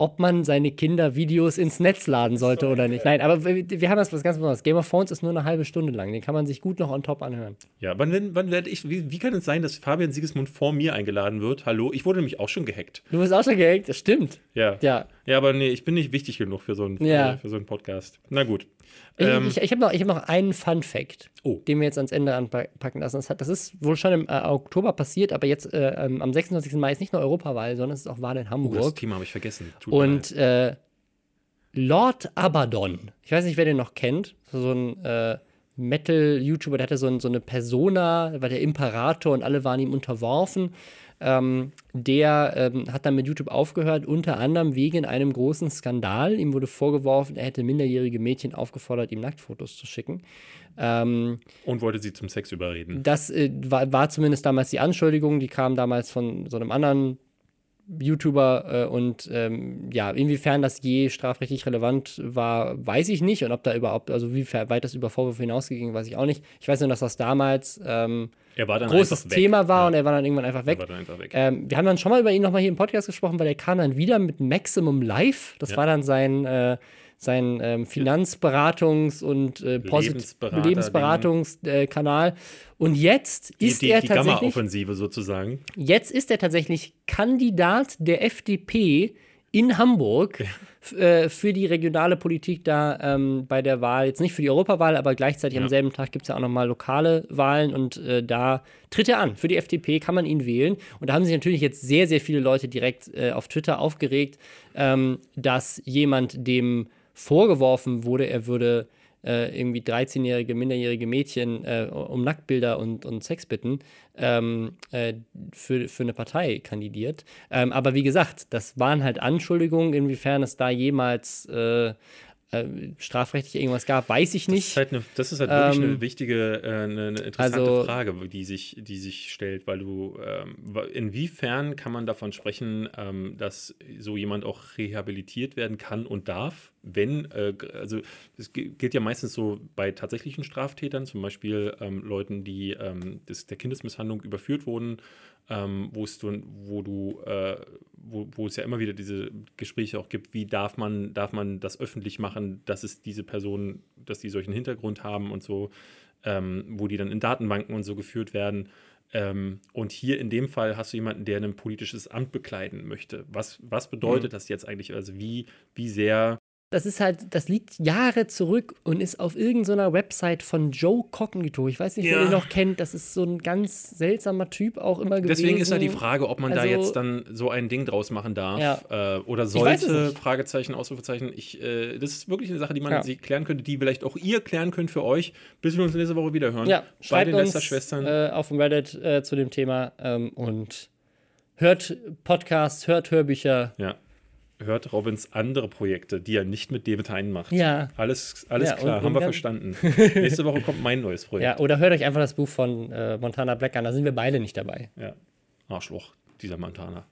ob man seine Kinder Videos ins Netz laden sollte oder nicht. Nein, aber wir, wir haben das was ganz Besonderes. Game of Thrones ist nur eine halbe Stunde lang. Den kann man sich gut noch on top anhören. Ja, wann, wann werde ich, wie, wie, kann es sein, dass Fabian Siegesmund vor mir eingeladen wird? Hallo, ich wurde nämlich auch schon gehackt. Du wirst auch schon gehackt, das stimmt. Ja. Ja, ja aber nee, ich bin nicht wichtig genug für so einen, ja. für so einen Podcast. Na gut. Ähm, ich, ich, ich habe noch, hab noch einen Fun Fact, oh. den wir jetzt ans Ende anpacken lassen. Das, ist wohl schon im äh, Oktober passiert, aber jetzt äh, ähm, am 26. Mai ist nicht nur Europawahl, sondern es ist auch Wahl in Hamburg. Oh, das Thema habe ich vergessen. Tut Und äh, Lord Abaddon, ich weiß nicht, wer den noch kennt, so ein äh, Metal-YouTuber, der hatte so, ein, so eine Persona, war der Imperator und alle waren ihm unterworfen. Ähm, der ähm, hat dann mit YouTube aufgehört, unter anderem wegen einem großen Skandal. Ihm wurde vorgeworfen, er hätte minderjährige Mädchen aufgefordert, ihm Nacktfotos zu schicken. Ähm, und wollte sie zum Sex überreden. Das äh, war, war, zumindest damals die Anschuldigung, die kam damals von so einem anderen YouTuber äh, und ähm, ja, inwiefern das je strafrechtlich relevant war, weiß ich nicht und ob da überhaupt, also wie weit das über Vorwürfe hinausgegangen, weiß ich auch nicht. Ich weiß nur, dass das damals ähm, großes. Thema war Ja, und er war dann irgendwann einfach weg. er war dann einfach weg. Ähm, wir haben dann schon mal über ihn nochmal hier im Podcast gesprochen, weil er kam dann wieder mit Maximum Live. Das Ja. war dann sein, äh, sein ähm, Finanzberatungs- und äh, Lebensberater- Lebensberatungskanal. und jetzt die ist die, er die tatsächlich, Gamma-Offensive sozusagen. jetzt ist er tatsächlich Kandidat der FDP in Hamburg f- äh, für die regionale Politik da ähm, bei der Wahl, jetzt nicht für die Europawahl, aber gleichzeitig am Ja. selben Tag gibt es ja auch nochmal lokale Wahlen und äh, da tritt er an. Für die FDP kann man ihn wählen. Und da haben sich natürlich jetzt sehr, sehr viele Leute direkt äh, auf Twitter aufgeregt, ähm, dass jemand dem vorgeworfen wurde, er würde äh, irgendwie 13-jährige, minderjährige Mädchen äh, um Nacktbilder und, und Sex bitten, ähm, äh, für, für eine Partei kandidiert. Ähm, aber wie gesagt, das waren halt Anschuldigungen, inwiefern es da jemals äh, strafrechtlich irgendwas gab, weiß ich Das nicht. ist halt, eine, das ist halt wirklich Ähm, eine wichtige, äh, eine, eine interessante also- Frage, die sich, die sich stellt, weil du, ähm, inwiefern kann man davon sprechen, ähm, dass so jemand auch rehabilitiert werden kann und darf, wenn, äh, also es gilt ja meistens so bei tatsächlichen Straftätern, zum Beispiel ähm, Leuten, die ähm, des, der Kindesmisshandlung überführt wurden, ähm, wo es du, wo du, äh, wo, wo es ja immer wieder diese Gespräche auch gibt, wie darf man, darf man das öffentlich machen, dass es diese Personen, dass die solchen Hintergrund haben und so, ähm, wo die dann in Datenbanken und so geführt werden. Ähm, und hier in dem Fall hast du jemanden, der ein politisches Amt bekleiden möchte. Was, was bedeutet das jetzt eigentlich? Also wie, wie sehr Das ist halt, das liegt Jahre zurück und ist auf irgendeiner Website von Joe Cognito. Ich weiß nicht, wer Ja. den noch kennt. Das ist so ein ganz seltsamer Typ auch immer gewesen. Deswegen ist ja die Frage, ob man da Also- jetzt dann so ein Ding draus machen darf äh, oder sollte. Fragezeichen, Ausrufezeichen. Ich, äh, das ist wirklich eine Sache, die man Ja. sich klären könnte, die vielleicht auch ihr klären könnt für euch, bis wir uns nächste Woche wieder hören. Ja, Bei schreibt den uns Lester-Schwestern. äh, auf dem Reddit äh, zu dem Thema ähm, und hört Podcasts, hört Hörbücher. ja. Hört Robins andere Projekte, die er nicht mit David Hein macht. Ja. Alles, alles Ja, klar, und- haben und wir verstanden. (laughs) Nächste Woche kommt mein neues Projekt. Ja, oder hört euch einfach das Buch von äh, Montana Black an. Da sind wir beide nicht dabei. Ja. Arschloch, dieser Montana.